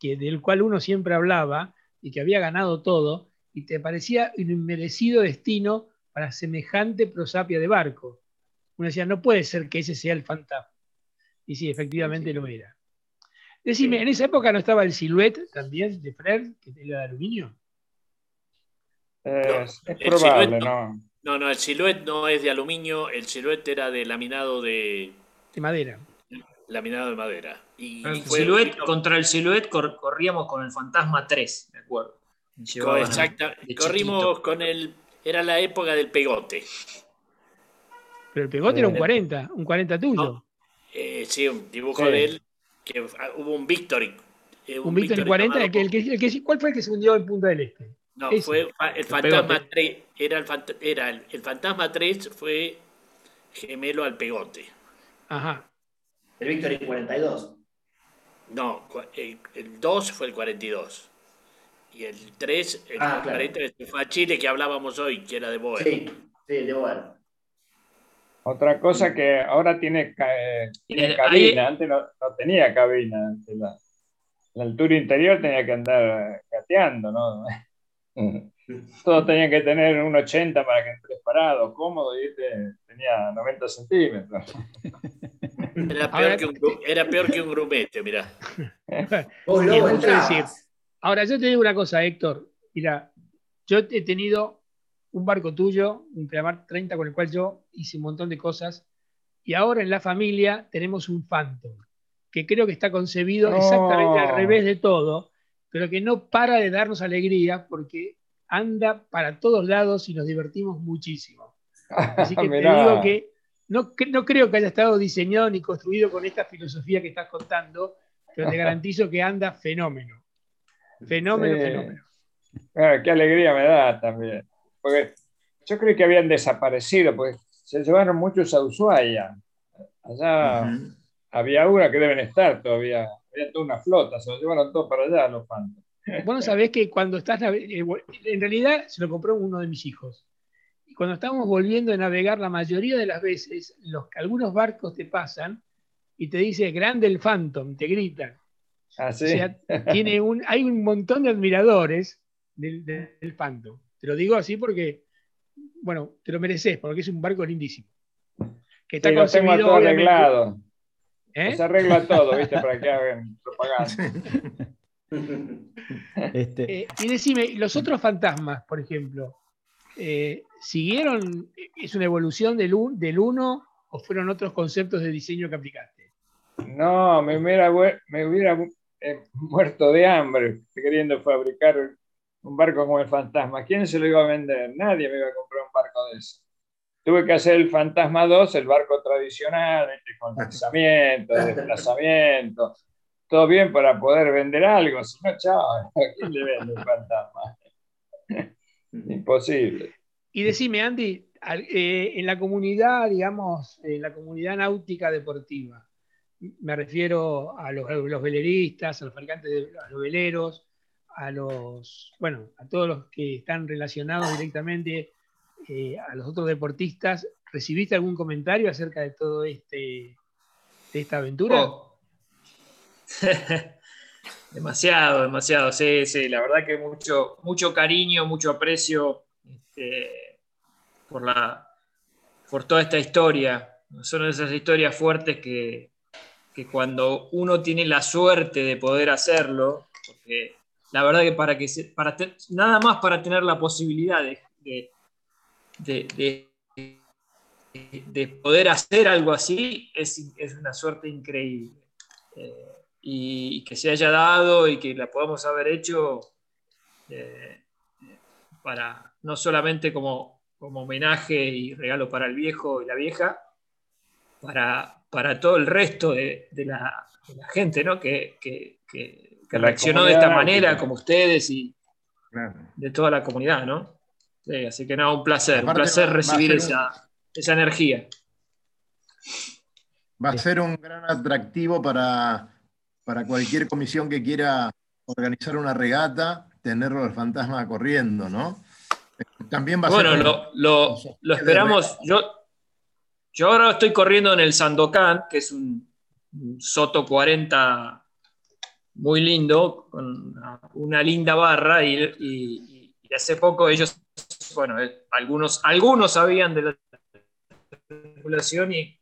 C: del cual uno siempre hablaba y que había ganado todo, y te parecía un inmerecido destino para semejante prosapia de barco. Uno decía, no puede ser que ese sea el fantasma. Y sí, efectivamente lo era. Decime, ¿en esa época no estaba el siluete también de Fred, que era de aluminio?
E: es probable, no.
G: No, no, el siluet no es de aluminio, el siluet era de laminado de...
C: De madera.
G: Laminado de madera. Y
D: el contra el siluet corríamos con el Fantasma 3, me acuerdo.
G: Exacto, corrimos con el... Era la época del pegote.
C: Pero el pegote era un 40, eh, un 40 tuyo.
G: Eh, sí, un dibujo de él, que hubo un Victory.
C: Eh, un, Victory, 40, el que, ¿cuál fue el que se hundió en Punta del Este?
G: No, fue el Fantasma 3. Era el, era el, Fantasma 3 fue gemelo al pegote.
C: Ajá.
H: El Victory 42.
G: No, el, 2 fue el 42. Y el 3, el ah, 43 fue a Chile que hablábamos hoy, que era de Boer.
H: Sí, sí, de Boer.
E: Otra cosa que ahora tiene, tiene cabina, antes no, tenía cabina. La, la, altura interior tenía que andar gateando, ¿no? Todos tenían que tener un 80 para que entres parado, cómodo, y este tenía 90 centímetros.
G: Era peor, que un, era peor que un grumete, mirá.
C: Ahora, yo te digo una cosa, Héctor. Mira, yo he tenido un barco tuyo, un Pleamar 30, con el cual yo hice un montón de cosas. Y ahora en la familia tenemos un Phantom, que creo que está concebido exactamente al revés de todo, pero que no para de darnos alegría porque anda para todos lados y nos divertimos muchísimo. Así que te digo que no, no creo que haya estado diseñado ni construido con esta filosofía que estás contando, pero te garantizo que anda fenómeno. Fenómeno, fenómeno.
E: Ah, qué alegría me da también. Porque yo creo que habían desaparecido, porque se llevaron muchos a Ushuaia. Allá había una que deben estar todavía. Había toda una flota, se lo llevaron todos para allá los fantos.
C: Bueno, sabés que cuando estás. Eh, en realidad se lo compró uno de mis hijos. Y cuando estamos volviendo a navegar, la mayoría de las veces, los, algunos barcos te pasan y te dice grande el Phantom, te gritan.
E: Ah, ¿sí? o sea,
C: tiene un, hay un montón de admiradores del, del Phantom. Te lo digo así porque, bueno, te lo mereces, porque es un barco lindísimo.
E: Que está sí, tengo todo arreglado. ¿Eh? Se arregla todo, ¿viste? Para que hagan propaganda.
C: Este. Eh, y decime, los otros fantasmas, por ejemplo, eh, ¿siguieron? ¿Es una evolución del, del uno o fueron otros conceptos de diseño que aplicaste?
E: No, me hubiera, me hubiera eh, muerto de hambre queriendo fabricar un barco como el fantasma. ¿Quién se lo iba a vender? Nadie me iba a comprar un barco de eso. Tuve que hacer el Fantasma 2, el barco tradicional, con lanzamiento, desplazamiento, todo bien para poder vender algo, si no, chao, ¿a quién le vende un fantasma? Imposible.
C: Y decime, Andy, eh, en la comunidad, digamos, en la comunidad náutica deportiva, me refiero a los, veleristas, a los fabricantes de los veleros, a los, bueno, a todos los que están relacionados directamente eh, a los otros deportistas. ¿Recibiste algún comentario acerca de todo este de esta aventura? Oh,
D: demasiado, demasiado, sí, sí, la verdad que mucho, mucho cariño, mucho aprecio este, por, la, por toda esta historia. Son esas historias fuertes que, cuando uno tiene la suerte de poder hacerlo, porque la verdad que para que para nada más para tener la posibilidad de, de, poder hacer algo así es, es una suerte increíble. Eh, y, que se haya dado y que la podamos haber hecho eh, para no solamente como, como homenaje y regalo para el viejo y la vieja, para, para todo el resto de, la, gente ¿no? que, reaccionó de esta manera, como ustedes y de toda la comunidad. ¿no? Así que nada, un placer, un placer recibir esa, esa energía.
B: Va a ser un gran atractivo para para cualquier comisión que quiera organizar una regata, tenerlo el fantasma corriendo, ¿no?
D: También va a bueno, ser. Bueno, lo, lo, esperamos. Yo, yo ahora estoy corriendo en el Sandokan, que es un, Soto 40 muy lindo, con una, linda barra, y, hace poco ellos, bueno, eh, algunos, algunos sabían de la circulación y,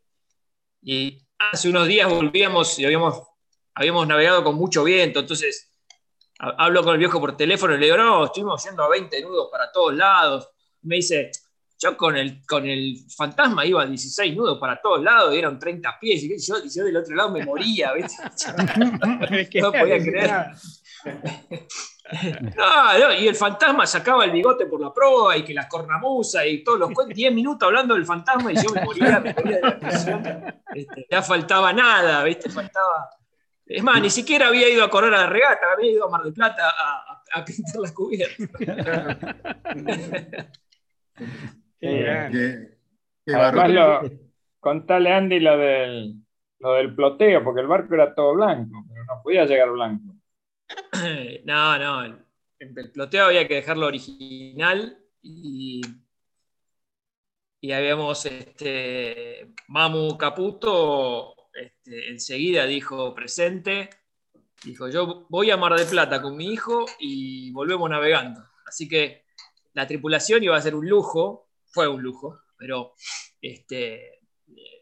D: y hace unos días volvíamos y habíamos habíamos navegado con mucho viento, entonces hablo con el viejo por teléfono y le digo, no, estuvimos yendo a 20 nudos para todos lados. Me dice, yo con el, con el fantasma iba a 16 nudos para todos lados y eran 30 pies, y yo, y yo del otro lado me moría, no podía creer. No, y el fantasma sacaba el bigote por la proa y que las cornamusas y todos los 10 minutos hablando del fantasma y yo me moría, me moría de la este, ya faltaba nada, ¿viste? Faltaba es más, ni siquiera había ido a correr a la regata, había ido a Mar del Plata a, pintar las cubiertas.
E: contale Andy lo del, lo del ploteo, porque el barco era todo blanco, pero no podía llegar blanco.
D: No, no, el, ploteo había que dejarlo original y y habíamos, este, Mamu Caputo este, enseguida dijo presente, dijo yo voy a Mar del Plata con mi hijo y volvemos navegando. Así que la tripulación iba a ser un lujo, fue un lujo, pero este,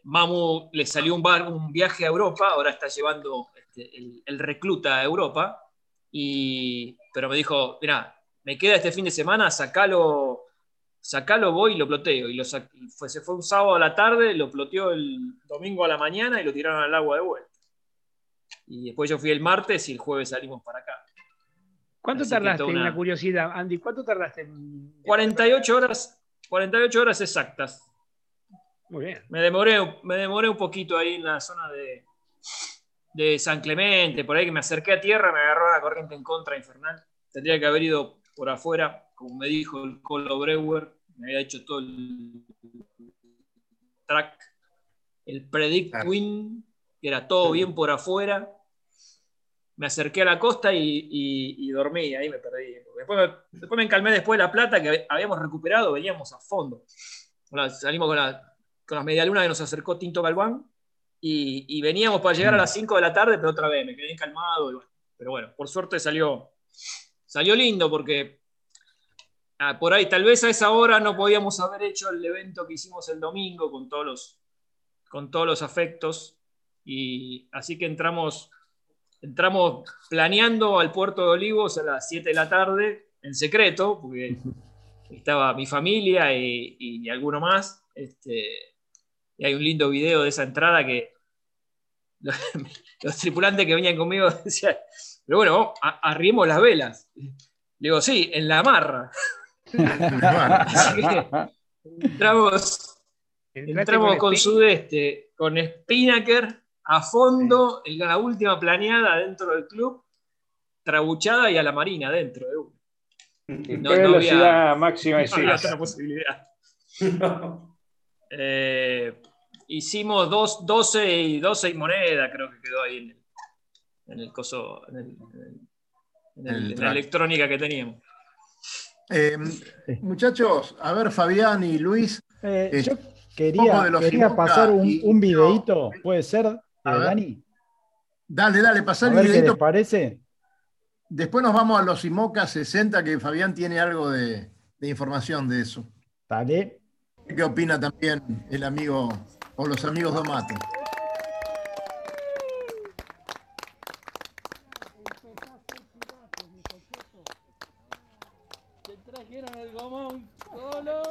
D: Mamu le salió un, un viaje a Europa, ahora está llevando este, el, recluta a Europa, y, pero me dijo, mira, me queda este fin de semana, sacalo, sacalo voy y lo ploteo. Y lo se fue un sábado a la tarde, lo ploteó el domingo a la mañana y lo tiraron al agua de vuelta. Y después yo fui el martes y el jueves salimos para acá.
C: ¿Cuánto tardaste en la curiosidad, Andy? ¿Cuánto tardaste?
D: 48 horas, 48 horas exactas.
C: Muy bien.
D: Me demoré, me demoré un poquito ahí en la zona de, de San Clemente, por ahí que me acerqué a tierra, me agarró la corriente en contra infernal. Tendría que haber ido por afuera, como me dijo el Colo Brewer, me había hecho todo el track, el Predict Twin, que era todo bien por afuera. Me acerqué a la costa y, dormí, ahí me perdí. Después, después me encalmé después de La Plata, que habíamos recuperado, veníamos a fondo. salimos con, la, con las medialunas que nos acercó Tinto Galván y, veníamos para llegar a las 5 de la tarde, pero otra vez me quedé calmado. pero bueno, por suerte salió, salió lindo porque ah, por ahí tal vez a esa hora no podíamos haber hecho el evento que hicimos el domingo con todos los, con todos los afectos. Y así que entramos, entramos planeando al puerto de Olivos a las 7 de la tarde en secreto, porque estaba mi familia y, y alguno más. Este, y hay un lindo video de esa entrada que los, tripulantes que venían conmigo decían, pero bueno, arriemos las velas. Le digo, sí, en la marra. entramos, entramos con sudeste, con Spinnaker a fondo, en la última planeada dentro del club, trabuchada y a la marina dentro de uno.
E: No, velocidad máxima y
D: no posibilidad. Eh, hicimos dos, 12 y 12 y moneda, creo que quedó ahí en el, coso, en, la electrónica que teníamos.
B: Eh, muchachos, a ver, Fabián y Luis.
F: Eh, yo quería, pasar un, un videito, ¿puede ser, Dani?
B: Dale, dale, pasar
F: el videito. ¿Qué parece?
B: Después nos vamos a los IMOCA 60, que Fabián tiene algo de, de información de eso.
F: Dale.
B: ¿Qué opina también el amigo o los amigos de Mate?
I: trajeron el gomón solo.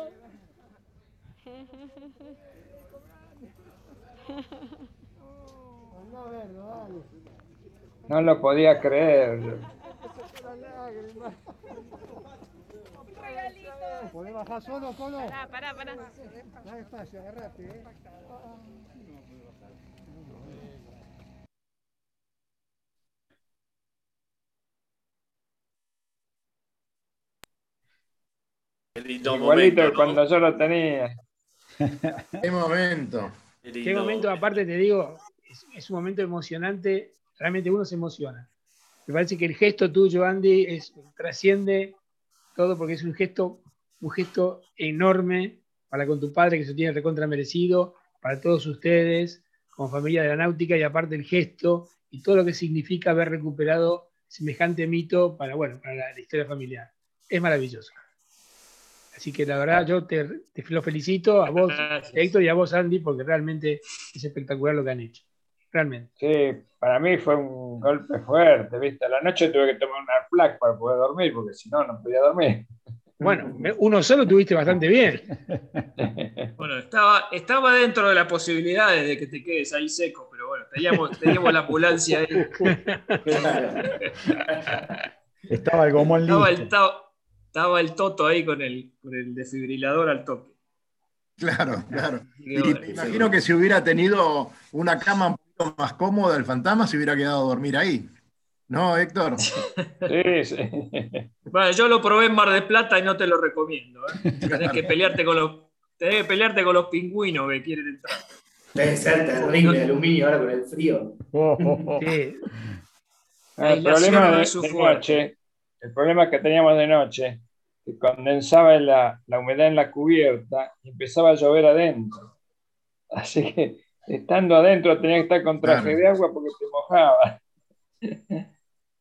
E: No lo podía creer.
I: ¿Podés bajar solo, Colo? Pará, pará, pará. Da espacio, agarrate, eh.
E: Igualito cuando yo lo tenía.
B: Qué momento.
C: Qué momento, aparte te digo, es, un momento emocionante, realmente uno se emociona. Me parece que el gesto tuyo, Andy, es, trasciende todo porque es un gesto un gesto enorme para con tu padre, que se tiene recontra merecido, para todos ustedes, como familia de la náutica, y aparte el gesto y todo lo que significa haber recuperado semejante mito para, bueno, para la, historia familiar. Es maravilloso. Así que la verdad yo te, lo felicito a vos, Héctor, y a vos, Andy, porque realmente es espectacular lo que han hecho. Realmente.
E: Sí, para mí fue un golpe fuerte, ¿viste? A la noche tuve que tomar una flag para poder dormir, porque si no, no podía dormir.
C: Bueno, uno solo tuviste bastante bien.
D: Bueno, estaba, estaba dentro de las posibilidades de que te quedes ahí seco, pero bueno, teníamos, la ambulancia ahí.
F: Estaba el gomón
D: estaba el, estaba, el toto ahí con el, con el desfibrilador al toque.
B: Claro, claro. Y me imagino que si hubiera tenido una cama más cómoda, el fantasma se hubiera quedado a dormir ahí. ¿No, Héctor?
E: Sí, sí.
D: Bueno, yo lo probé en Mar de Plata y no te lo recomiendo. ¿eh? Tenés que pelearte con los, tenés que pelearte con los pingüinos que quieren entrar.
H: Debe ser terrible el aluminio ahora con el frío.
E: Sí. El problema de, noche, el problema que teníamos de noche, se condensaba la, la humedad en la cubierta y empezaba a llover adentro. Así que estando adentro tenía que estar con traje de agua porque te mojaba.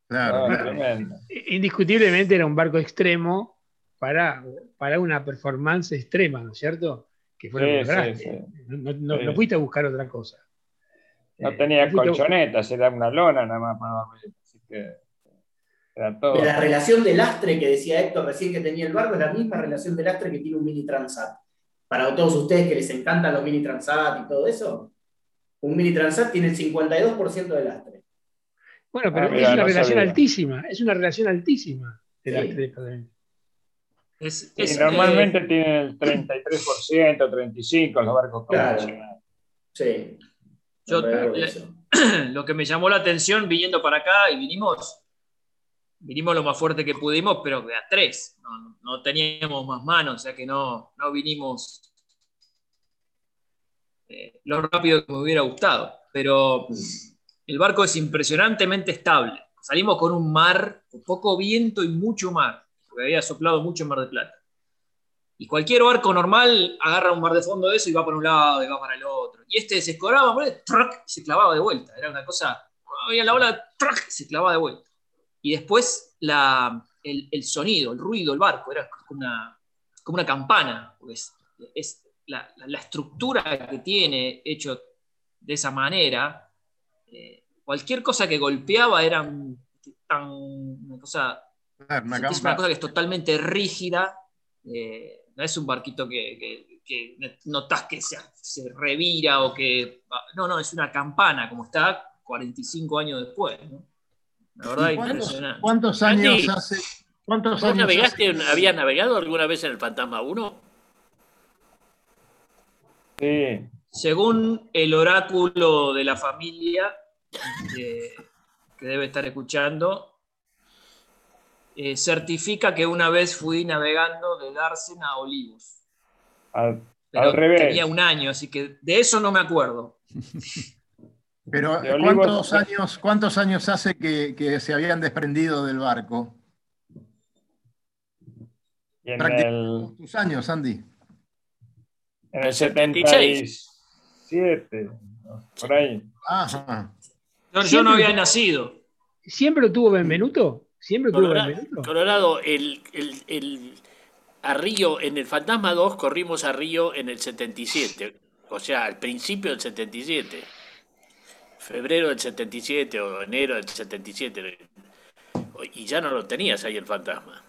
B: Claro,
C: Indiscutiblemente era un barco extremo para, para una performance extrema, ¿no es cierto? Que fue No, no, fuiste a buscar otra cosa.
E: No eh, tenía colchonetas, era una lona nada más para dormir. Así que
H: era todo. la relación de lastre que decía Héctor recién que tenía el barco es la misma relación de lastre que tiene un mini transat. Para todos ustedes que les encantan los mini transat y todo eso, un mini transat tiene el 52% de lastre.
C: Bueno, pero ah, es una relación altísima, es una relación altísima de lastre.
E: Es, normalmente eh, tienen el 33%, 35% los barcos convencionales.
H: Sí.
D: Yo, lo que me llamó la atención viniendo para acá y vinimos, vinimos lo más fuerte que pudimos, pero de a tres. No, teníamos más manos, o sea que no, no vinimos eh, lo rápido que me hubiera gustado. Pero el barco es impresionantemente estable. Salimos con un mar, con poco viento y mucho mar, porque había soplado mucho en Mar de Plata. Y cualquier barco normal agarra un mar de fondo de eso y va por un lado y va para el otro. Y este se escoraba, se clavaba de vuelta. Era una cosa, había la ola, se clavaba de vuelta. Y después la, el, sonido, el ruido, el barco, era como una, como una campana. Pues es la, estructura que tiene hecho de esa manera. Eh, cualquier cosa que golpeaba era tan, una cosa, es una cosa que es totalmente rígida. Eh, no es un barquito que, que, notas que se, se, revira o que... No, no, es una campana, como está 45 años después. La verdad, impresionante.
B: ¿Cuántos años hace?
G: ¿Cuántos años navegaste, ¿Habías navegado alguna vez en el Fantasma 1?
E: Sí.
D: Según el oráculo de la familia, que debe estar escuchando, eh, certifica que una vez fui navegando de Larsen a Olivos.
E: Al, revés.
D: Tenía un año, así que de eso no me acuerdo.
B: Pero ¿cuántos años, ¿cuántos años hace que, se habían desprendido del barco?
E: En
B: tus años, Andy?
E: En el 77, por ahí.
D: yo no había nacido.
C: ¿Siempre lo tuvo Benvenuto? Siempre
G: Colorado, Colorado el, el, a Río, en el Fantasma 2 corrimos a Río en el 77, o sea, al principio del 77. Febrero del 77 o enero del 77. Y ya no lo tenías ahí el fantasma.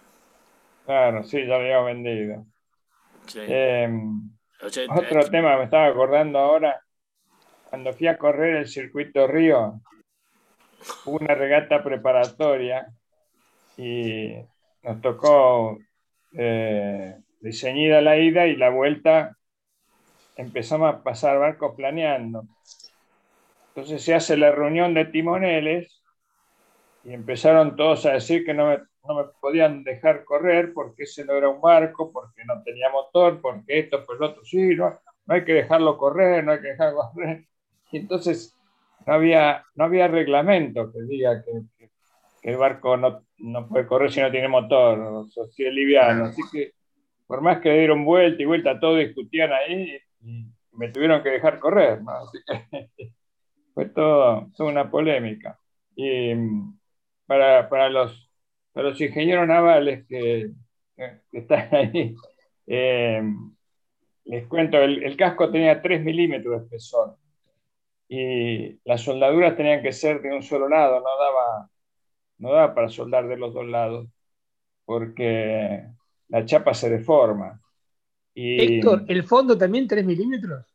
E: Claro, sí, ya lo había vendido. Otro eh, tema me estaba acordando ahora, cuando fui a correr el circuito Río, hubo una regata preparatoria y nos tocó eh, la ida y la vuelta empezamos a pasar barcos planeando. Entonces se hace la reunión de timoneles y empezaron todos a decir que no me, no me podían dejar correr porque ese no era un barco, porque no tenía motor, porque esto, pues lo otro, sí, no, hay que dejarlo correr, no hay que dejarlo correr. Y entonces no había, no había reglamento que diga que, el barco no, no puede correr si no tiene motor, o si es liviano. Así que, por más que dieron vuelta y vuelta, todos discutían ahí y me tuvieron que dejar correr. Así que fue todo, una polémica. Y para, para, los, para los ingenieros navales que, están ahí, eh, les cuento, el, el, casco tenía 3 milímetros de espesor y las soldaduras tenían que ser de un solo lado, no daba no da para soldar de los dos lados, porque la chapa se deforma.
C: Y Héctor, ¿el fondo también 3 milímetros?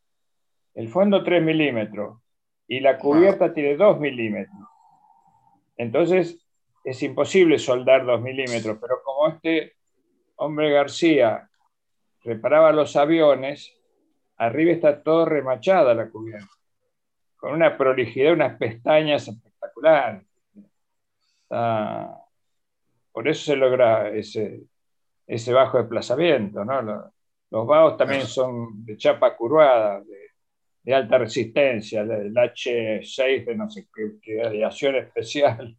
E: El fondo 3 milímetros y la cubierta tiene 2 milímetros. Entonces es imposible soldar 2 milímetros, pero como este hombre García reparaba los aviones, arriba está todo remachada la cubierta, con una prolijidad, unas pestañas espectaculares por eso se logra ese, ese bajo desplazamiento. ¿no? Los, los también son de chapa curvada, de, alta resistencia, el H6 de no sé qué, especial.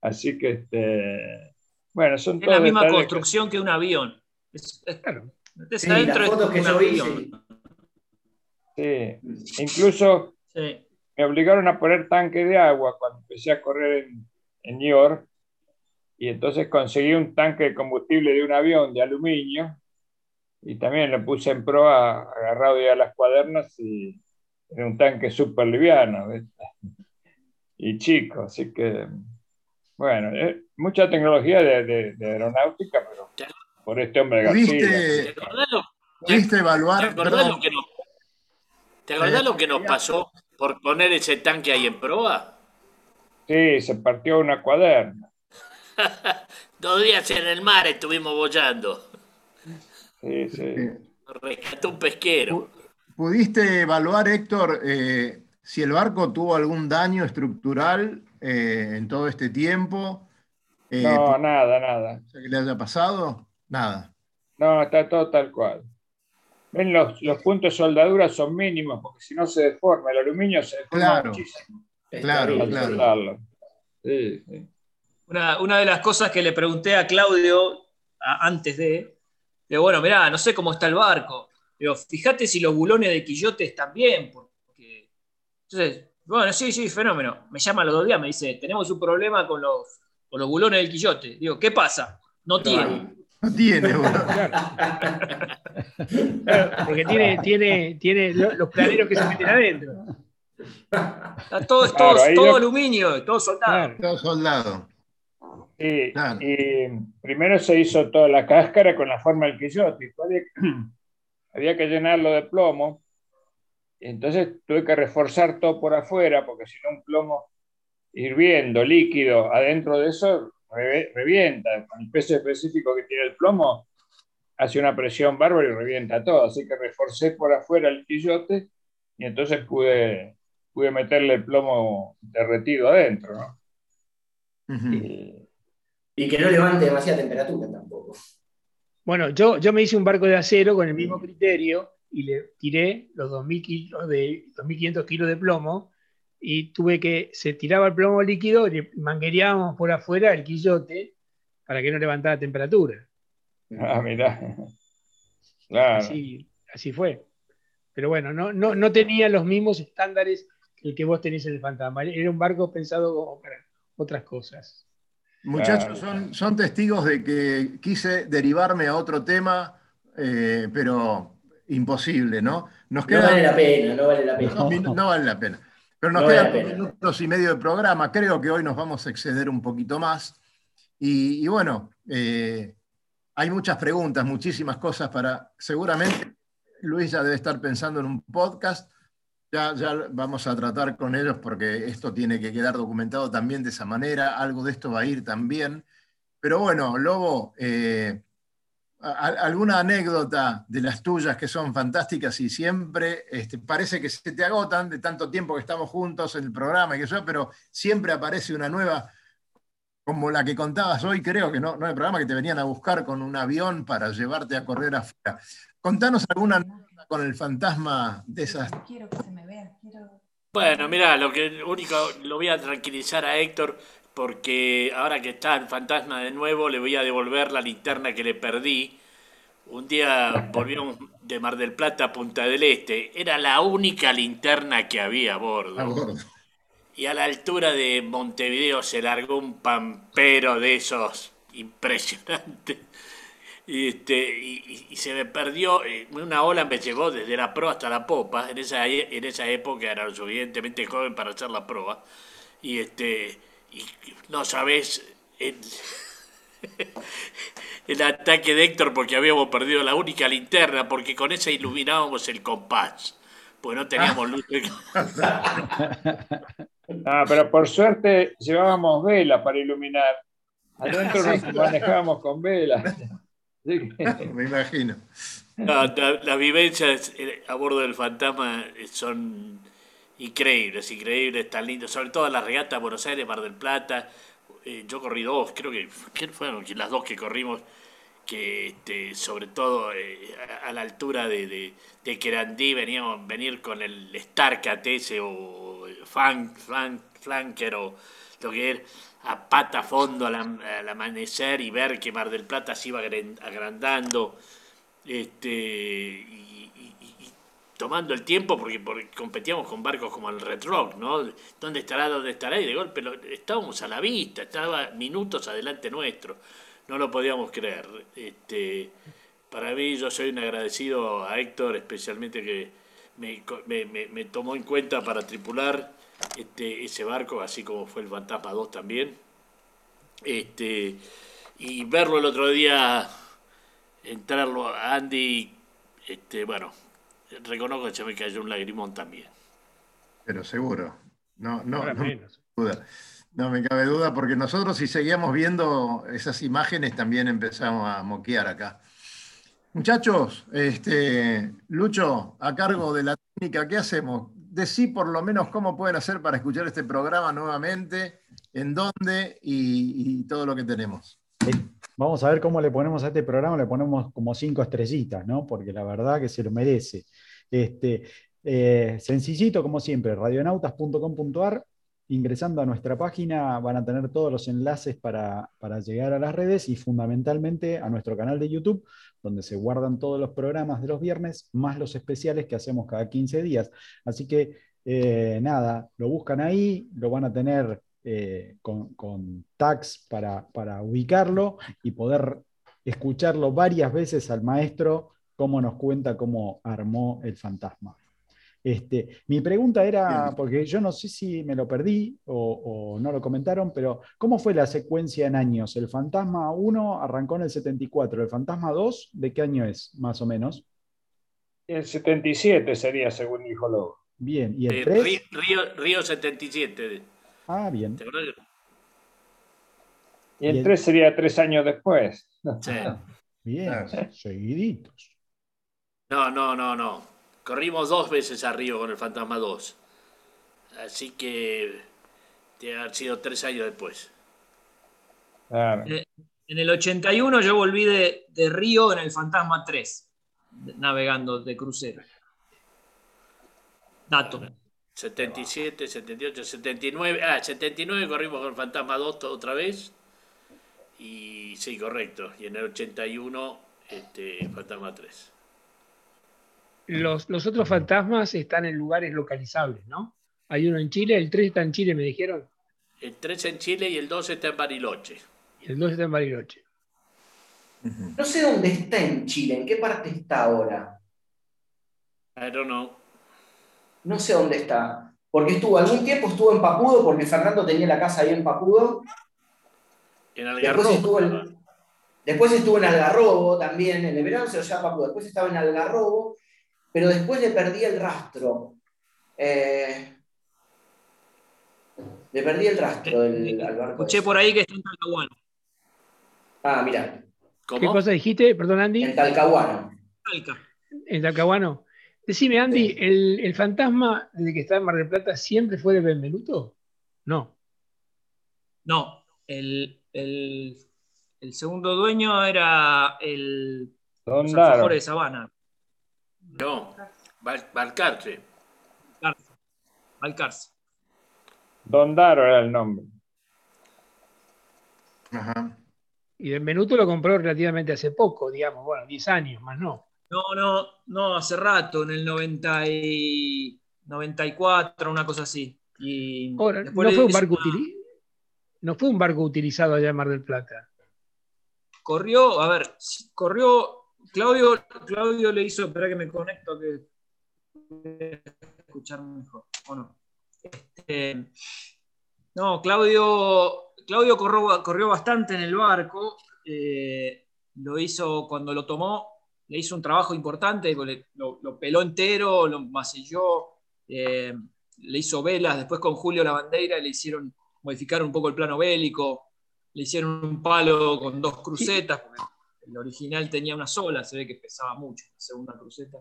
E: Así que este, Bueno, son
D: Es la misma construcción que un avión. Es, claro.
H: Sí, las fotos que yo vi, sí.
E: Sí. Incluso me obligaron a poner tanque de agua cuando empecé a correr en, en New York. Y entonces conseguí un tanque de combustible de un avión de aluminio y también lo puse en proa agarrado ya a las cuadernas y era un tanque súper liviano y chico, así que bueno, eh, mucha tecnología de, aeronáutica, pero por este hombre
B: García. ¿Pudiste evaluar?
G: ¿Te acordás, lo que, nos, ¿te acordás lo que nos pasó por poner ese tanque ahí en proa?
E: Sí, se partió una cuaderna.
G: Dos días en el mar estuvimos bollando.
E: Sí, sí.
G: Rescató un pesquero.
B: ¿Pudiste evaluar, Héctor, eh, si el barco tuvo algún daño estructural eh, en todo este tiempo?
E: Eh, no, nada, nada.
B: ¿Que le haya pasado? Nada.
E: No, está todo tal cual. Ven, los, puntos de soldadura son mínimos porque si no se deforma. El aluminio se deforma
B: claro, muchísimo. Claro, claro.
D: Sí, sí. Una, una, de las cosas que le pregunté a Claudio antes de, digo, bueno, mirá, no sé cómo está el barco. Digo, fíjate si los bulones de Quillote están bien. Porque... Entonces, bueno, sí, sí, fenómeno. Me llama los dos días, me dice, tenemos un problema con los, con los bulones del Quillote. Digo, ¿qué pasa? No tiene.
B: No tiene,
C: porque tiene, tiene, tiene los planeros que se meten adentro.
D: todo, es todo, aluminio, todo soldado.
B: Todo soldado.
E: Y, primero se hizo toda la cáscara con la forma del quillote. Había que llenarlo de plomo. Entonces tuve que reforzar todo por afuera, porque si no un plomo hirviendo, líquido, adentro de eso revienta. Con el peso específico que tiene el plomo, hace una presión bárbara y revienta todo. Así que reforcé por afuera el quillote y entonces pude, pude meterle el plomo derretido adentro. ¿no?
H: Y que no levante demasiada temperatura tampoco.
C: Bueno, yo, yo me hice un barco de acero con el mismo criterio y le tiré los 2.000 kilos de, 2.500 kilos de plomo y tuve que, se tiraba el plomo líquido y manguereábamos por afuera el quillote para que no levantara temperatura.
E: Ah, mirá.
C: Claro. Así, así fue. Pero bueno, no, no, no tenía los mismos estándares que el que vos tenés en el fantasma. Era un barco pensado para otras cosas.
B: Muchachos, son, son testigos de que quise derivarme a otro tema, eh, pero imposible, ¿no?
H: Nos no vale la pena, no vale la pena.
B: No, vale la pena. Pero nos quedan minutos y medio de programa. Creo que hoy nos vamos a exceder un poquito más. Y, bueno, eh, hay muchas preguntas, muchísimas cosas para. Seguramente Luis ya debe estar pensando en un podcast ya, vamos a tratar con ellos porque esto tiene que quedar documentado también de esa manera, algo de esto va a ir también. Pero bueno, Lobo, eh, alguna anécdota de las tuyas que son fantásticas y siempre este, parece que se te agotan de tanto tiempo que estamos juntos en el programa y que yo, pero siempre aparece una nueva, como la que contabas hoy, creo que no, no el programa que te venían a buscar con un avión para llevarte a correr afuera. Contanos alguna anécdota con el fantasma de esas. Quiero que se me
G: vea. Bueno, mira, lo que único lo voy a tranquilizar a Héctor porque ahora que está el fantasma de nuevo le voy a devolver la linterna que le perdí. Un día volvimos de Mar del Plata a Punta del Este. Era la única linterna que había a bordo. A bordo. Y a la altura de Montevideo se largó un pampero de esos impresionantes y, este, y, se me perdió, eh, una ola me llevó desde la proa hasta la popa, en esa, en esa época era lo suficientemente joven para hacer la proa, y este, y no sabes el, el ataque de Héctor porque habíamos perdido la única linterna, porque con esa iluminábamos el compás, pues no teníamos luz.
E: ah, pero por suerte llevábamos vela para iluminar. Adentro nos manejábamos con vela.
B: Me imagino.
G: las vivencias eh, a bordo del fantasma eh, increíbles, increíbles, tan lindas. Sobre todo las regatas Buenos Aires, Mar del Plata. Eh, yo corrí dos, creo que fueron las dos que corrimos. que este, sobre todo eh, a, la altura de, de, de Querandí veníamos venir con el Starcat ese o flank, flank, flanker o lo que era a pata fondo al, amanecer y ver que Mar del Plata se iba agrandando este, y, tomando el tiempo porque, competíamos con barcos como el Red Rock, ¿no? ¿Dónde estará? ¿Dónde estará? Y de golpe estábamos a la vista, estaba minutos adelante nuestro no lo podíamos creer. Este, para mí, yo soy un agradecido a Héctor, especialmente que me, tomó en cuenta para tripular este, ese barco, así como fue el Fantasma 2 también. Este, y verlo el otro día, entrarlo a Andy, este, bueno, reconozco que se me cayó un lagrimón también.
B: Pero seguro, no, no, no, duda. No me cabe duda, porque nosotros si seguíamos viendo esas imágenes también empezamos a moquear acá. Muchachos, este, Lucho, a cargo de la técnica, ¿qué hacemos? Decí por lo menos cómo pueden hacer para escuchar este programa nuevamente, en dónde y, todo lo que tenemos.
F: Vamos a ver cómo le ponemos a este programa, le ponemos como cinco estrellitas, ¿no? Porque la verdad que se lo merece. Este, eh, sencillito, como siempre, radionautas.com.ar ingresando a nuestra página van a tener todos los enlaces para, llegar a las redes y fundamentalmente a nuestro canal de YouTube, donde se guardan todos los programas de los viernes, más los especiales que hacemos cada 15 días. Así que eh, nada, lo buscan ahí, lo van a tener eh, con, tags para, para ubicarlo y poder escucharlo varias veces al maestro cómo nos cuenta cómo armó el fantasma. Este, mi pregunta era, porque yo no sé si me lo perdí o, no lo comentaron, pero ¿cómo fue la secuencia en años? El Fantasma 1 arrancó en el 74, ¿el Fantasma 2 de qué año es, más o menos?
E: El 77 sería, según dijo Lobo.
F: Bien, ¿y el 3?
G: Eh, Río, Río, 77.
F: Ah, bien.
E: Y el 3 sería tres años después.
G: Sí.
F: Bien, seguiditos.
G: No, no, no, no. Corrimos dos veces a Río con el Fantasma 2. Así que te ha sido tres años después.
D: Eh, en el 81 yo volví de, Río en el Fantasma 3, navegando de crucero. Dato.
G: 77, 78, 79. Ah, 79 corrimos con el Fantasma 2 otra vez. Y sí, correcto. Y en el 81, este, Fantasma 3
C: los, otros fantasmas están en lugares localizables, ¿no? Hay uno en Chile, el 3 está en Chile, me dijeron.
G: El 3 en Chile y el 2 está en Bariloche.
C: Y el 2 está en Bariloche.
H: No sé dónde está en Chile, ¿en qué parte está ahora?
G: I don't know.
H: No sé dónde está. Porque estuvo, algún tiempo estuvo en Papudo, porque Fernando tenía la casa ahí en Papudo.
G: En Algarrobo. Después estuvo en,
H: después estuvo en Algarrobo también, en el verano se lo llama Papudo. Después estaba en Algarrobo pero después le perdí el rastro. Eh, le perdí el rastro del, al barco.
D: Escuché por ahí que está en Talcahuano.
H: Ah, mira.
C: ¿Qué cosa dijiste? Perdón, Andy.
H: En Talcahuano.
C: En Talcahuano. Decime, Andy, ¿el, fantasma desde que está en Mar del Plata siempre fue de Benvenuto? No.
D: No, el, segundo dueño era el
E: Don
D: de Sabana.
G: No, Valcarce.
D: Valcarce.
E: Don Daro era el nombre.
C: Ajá. Y Benvenuto lo compró relativamente hace poco, digamos, bueno, 10 años, más no.
D: No, no, no, hace rato, en el 90 y 94, una cosa así. Y
C: no, fue un barco no fue un barco utilizado allá en Mar del Plata.
D: Corrió, a ver, corrió Claudio, Claudio le hizo, espera que me conecto, que escuchar mejor. Este, no, Claudio, Claudio corrió, bastante en el barco. Eh, lo hizo cuando lo tomó, le hizo un trabajo importante, lo, peló entero, lo masilló, eh, le hizo velas. Después con Julio la bandera le hicieron modificar un poco el plano bélico, le hicieron un palo con dos crucetas. El original tenía una sola, se ve que pesaba mucho, la segunda cruceta.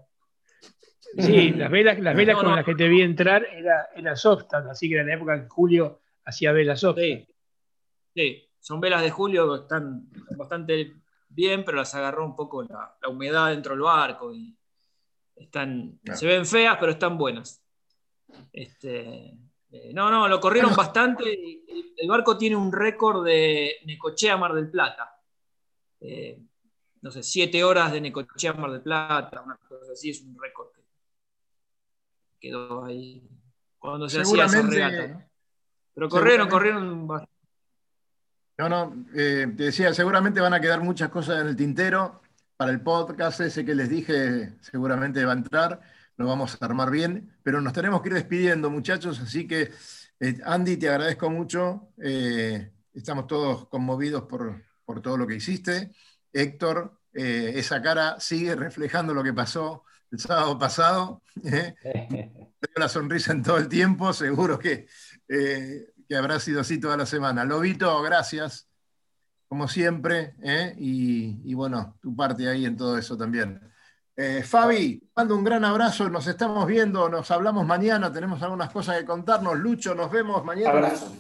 C: Sí, las velas, las velas con las que te vi entrar era, era así que era la época que Julio hacía velas Softan.
D: Sí, son velas de Julio, están bastante bien, pero las agarró un poco la, humedad dentro del barco y están, se ven feas, pero están buenas. Este, eh, no, no, lo corrieron bastante. El barco tiene un récord de Necochea Mar del Plata. Eh, no sé, siete horas de Necochea Mar del Plata, una cosa así, es un récord que quedó ahí cuando se hacía esa regata. ¿no? Pero corrieron, corrieron bastante.
B: No, no, eh, te decía, seguramente van a quedar muchas cosas en el tintero. Para el podcast ese que les dije, seguramente va a entrar, lo vamos a armar bien, pero nos tenemos que ir despidiendo, muchachos, así que eh, Andy, te agradezco mucho, eh, estamos todos conmovidos por, por, todo lo que hiciste. Héctor, esa cara sigue reflejando lo que pasó el sábado pasado, tengo la sonrisa en todo el tiempo, seguro que que habrá sido así toda la semana. Lobito, gracias, como siempre, ¿eh? y, bueno, tu parte ahí en todo eso también. Eh, Fabi, mando un gran abrazo, nos estamos viendo, nos hablamos mañana, tenemos algunas cosas que contarnos. Lucho, nos vemos mañana.
H: Abrazo.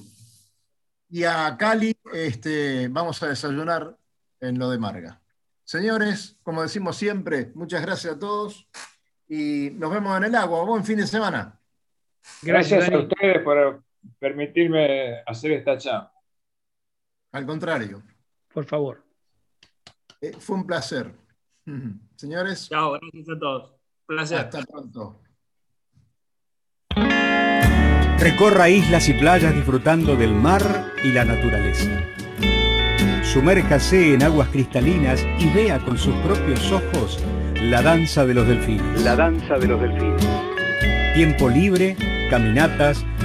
B: Y a Cali, este, vamos a desayunar en lo de Marga. Señores, como decimos siempre, muchas gracias a todos y nos vemos en el agua. Buen fin de semana.
E: Gracias, a ustedes por permitirme hacer esta charla.
B: Al contrario.
C: Por favor.
B: Eh, fue un placer. Señores.
D: Chao, gracias a todos. Placer.
B: Hasta pronto.
J: Recorra islas y playas disfrutando del mar y la naturaleza. Sumérjase en aguas cristalinas y vea con sus propios ojos la danza de los delfines.
K: La danza de los delfines.
J: Tiempo libre, caminatas,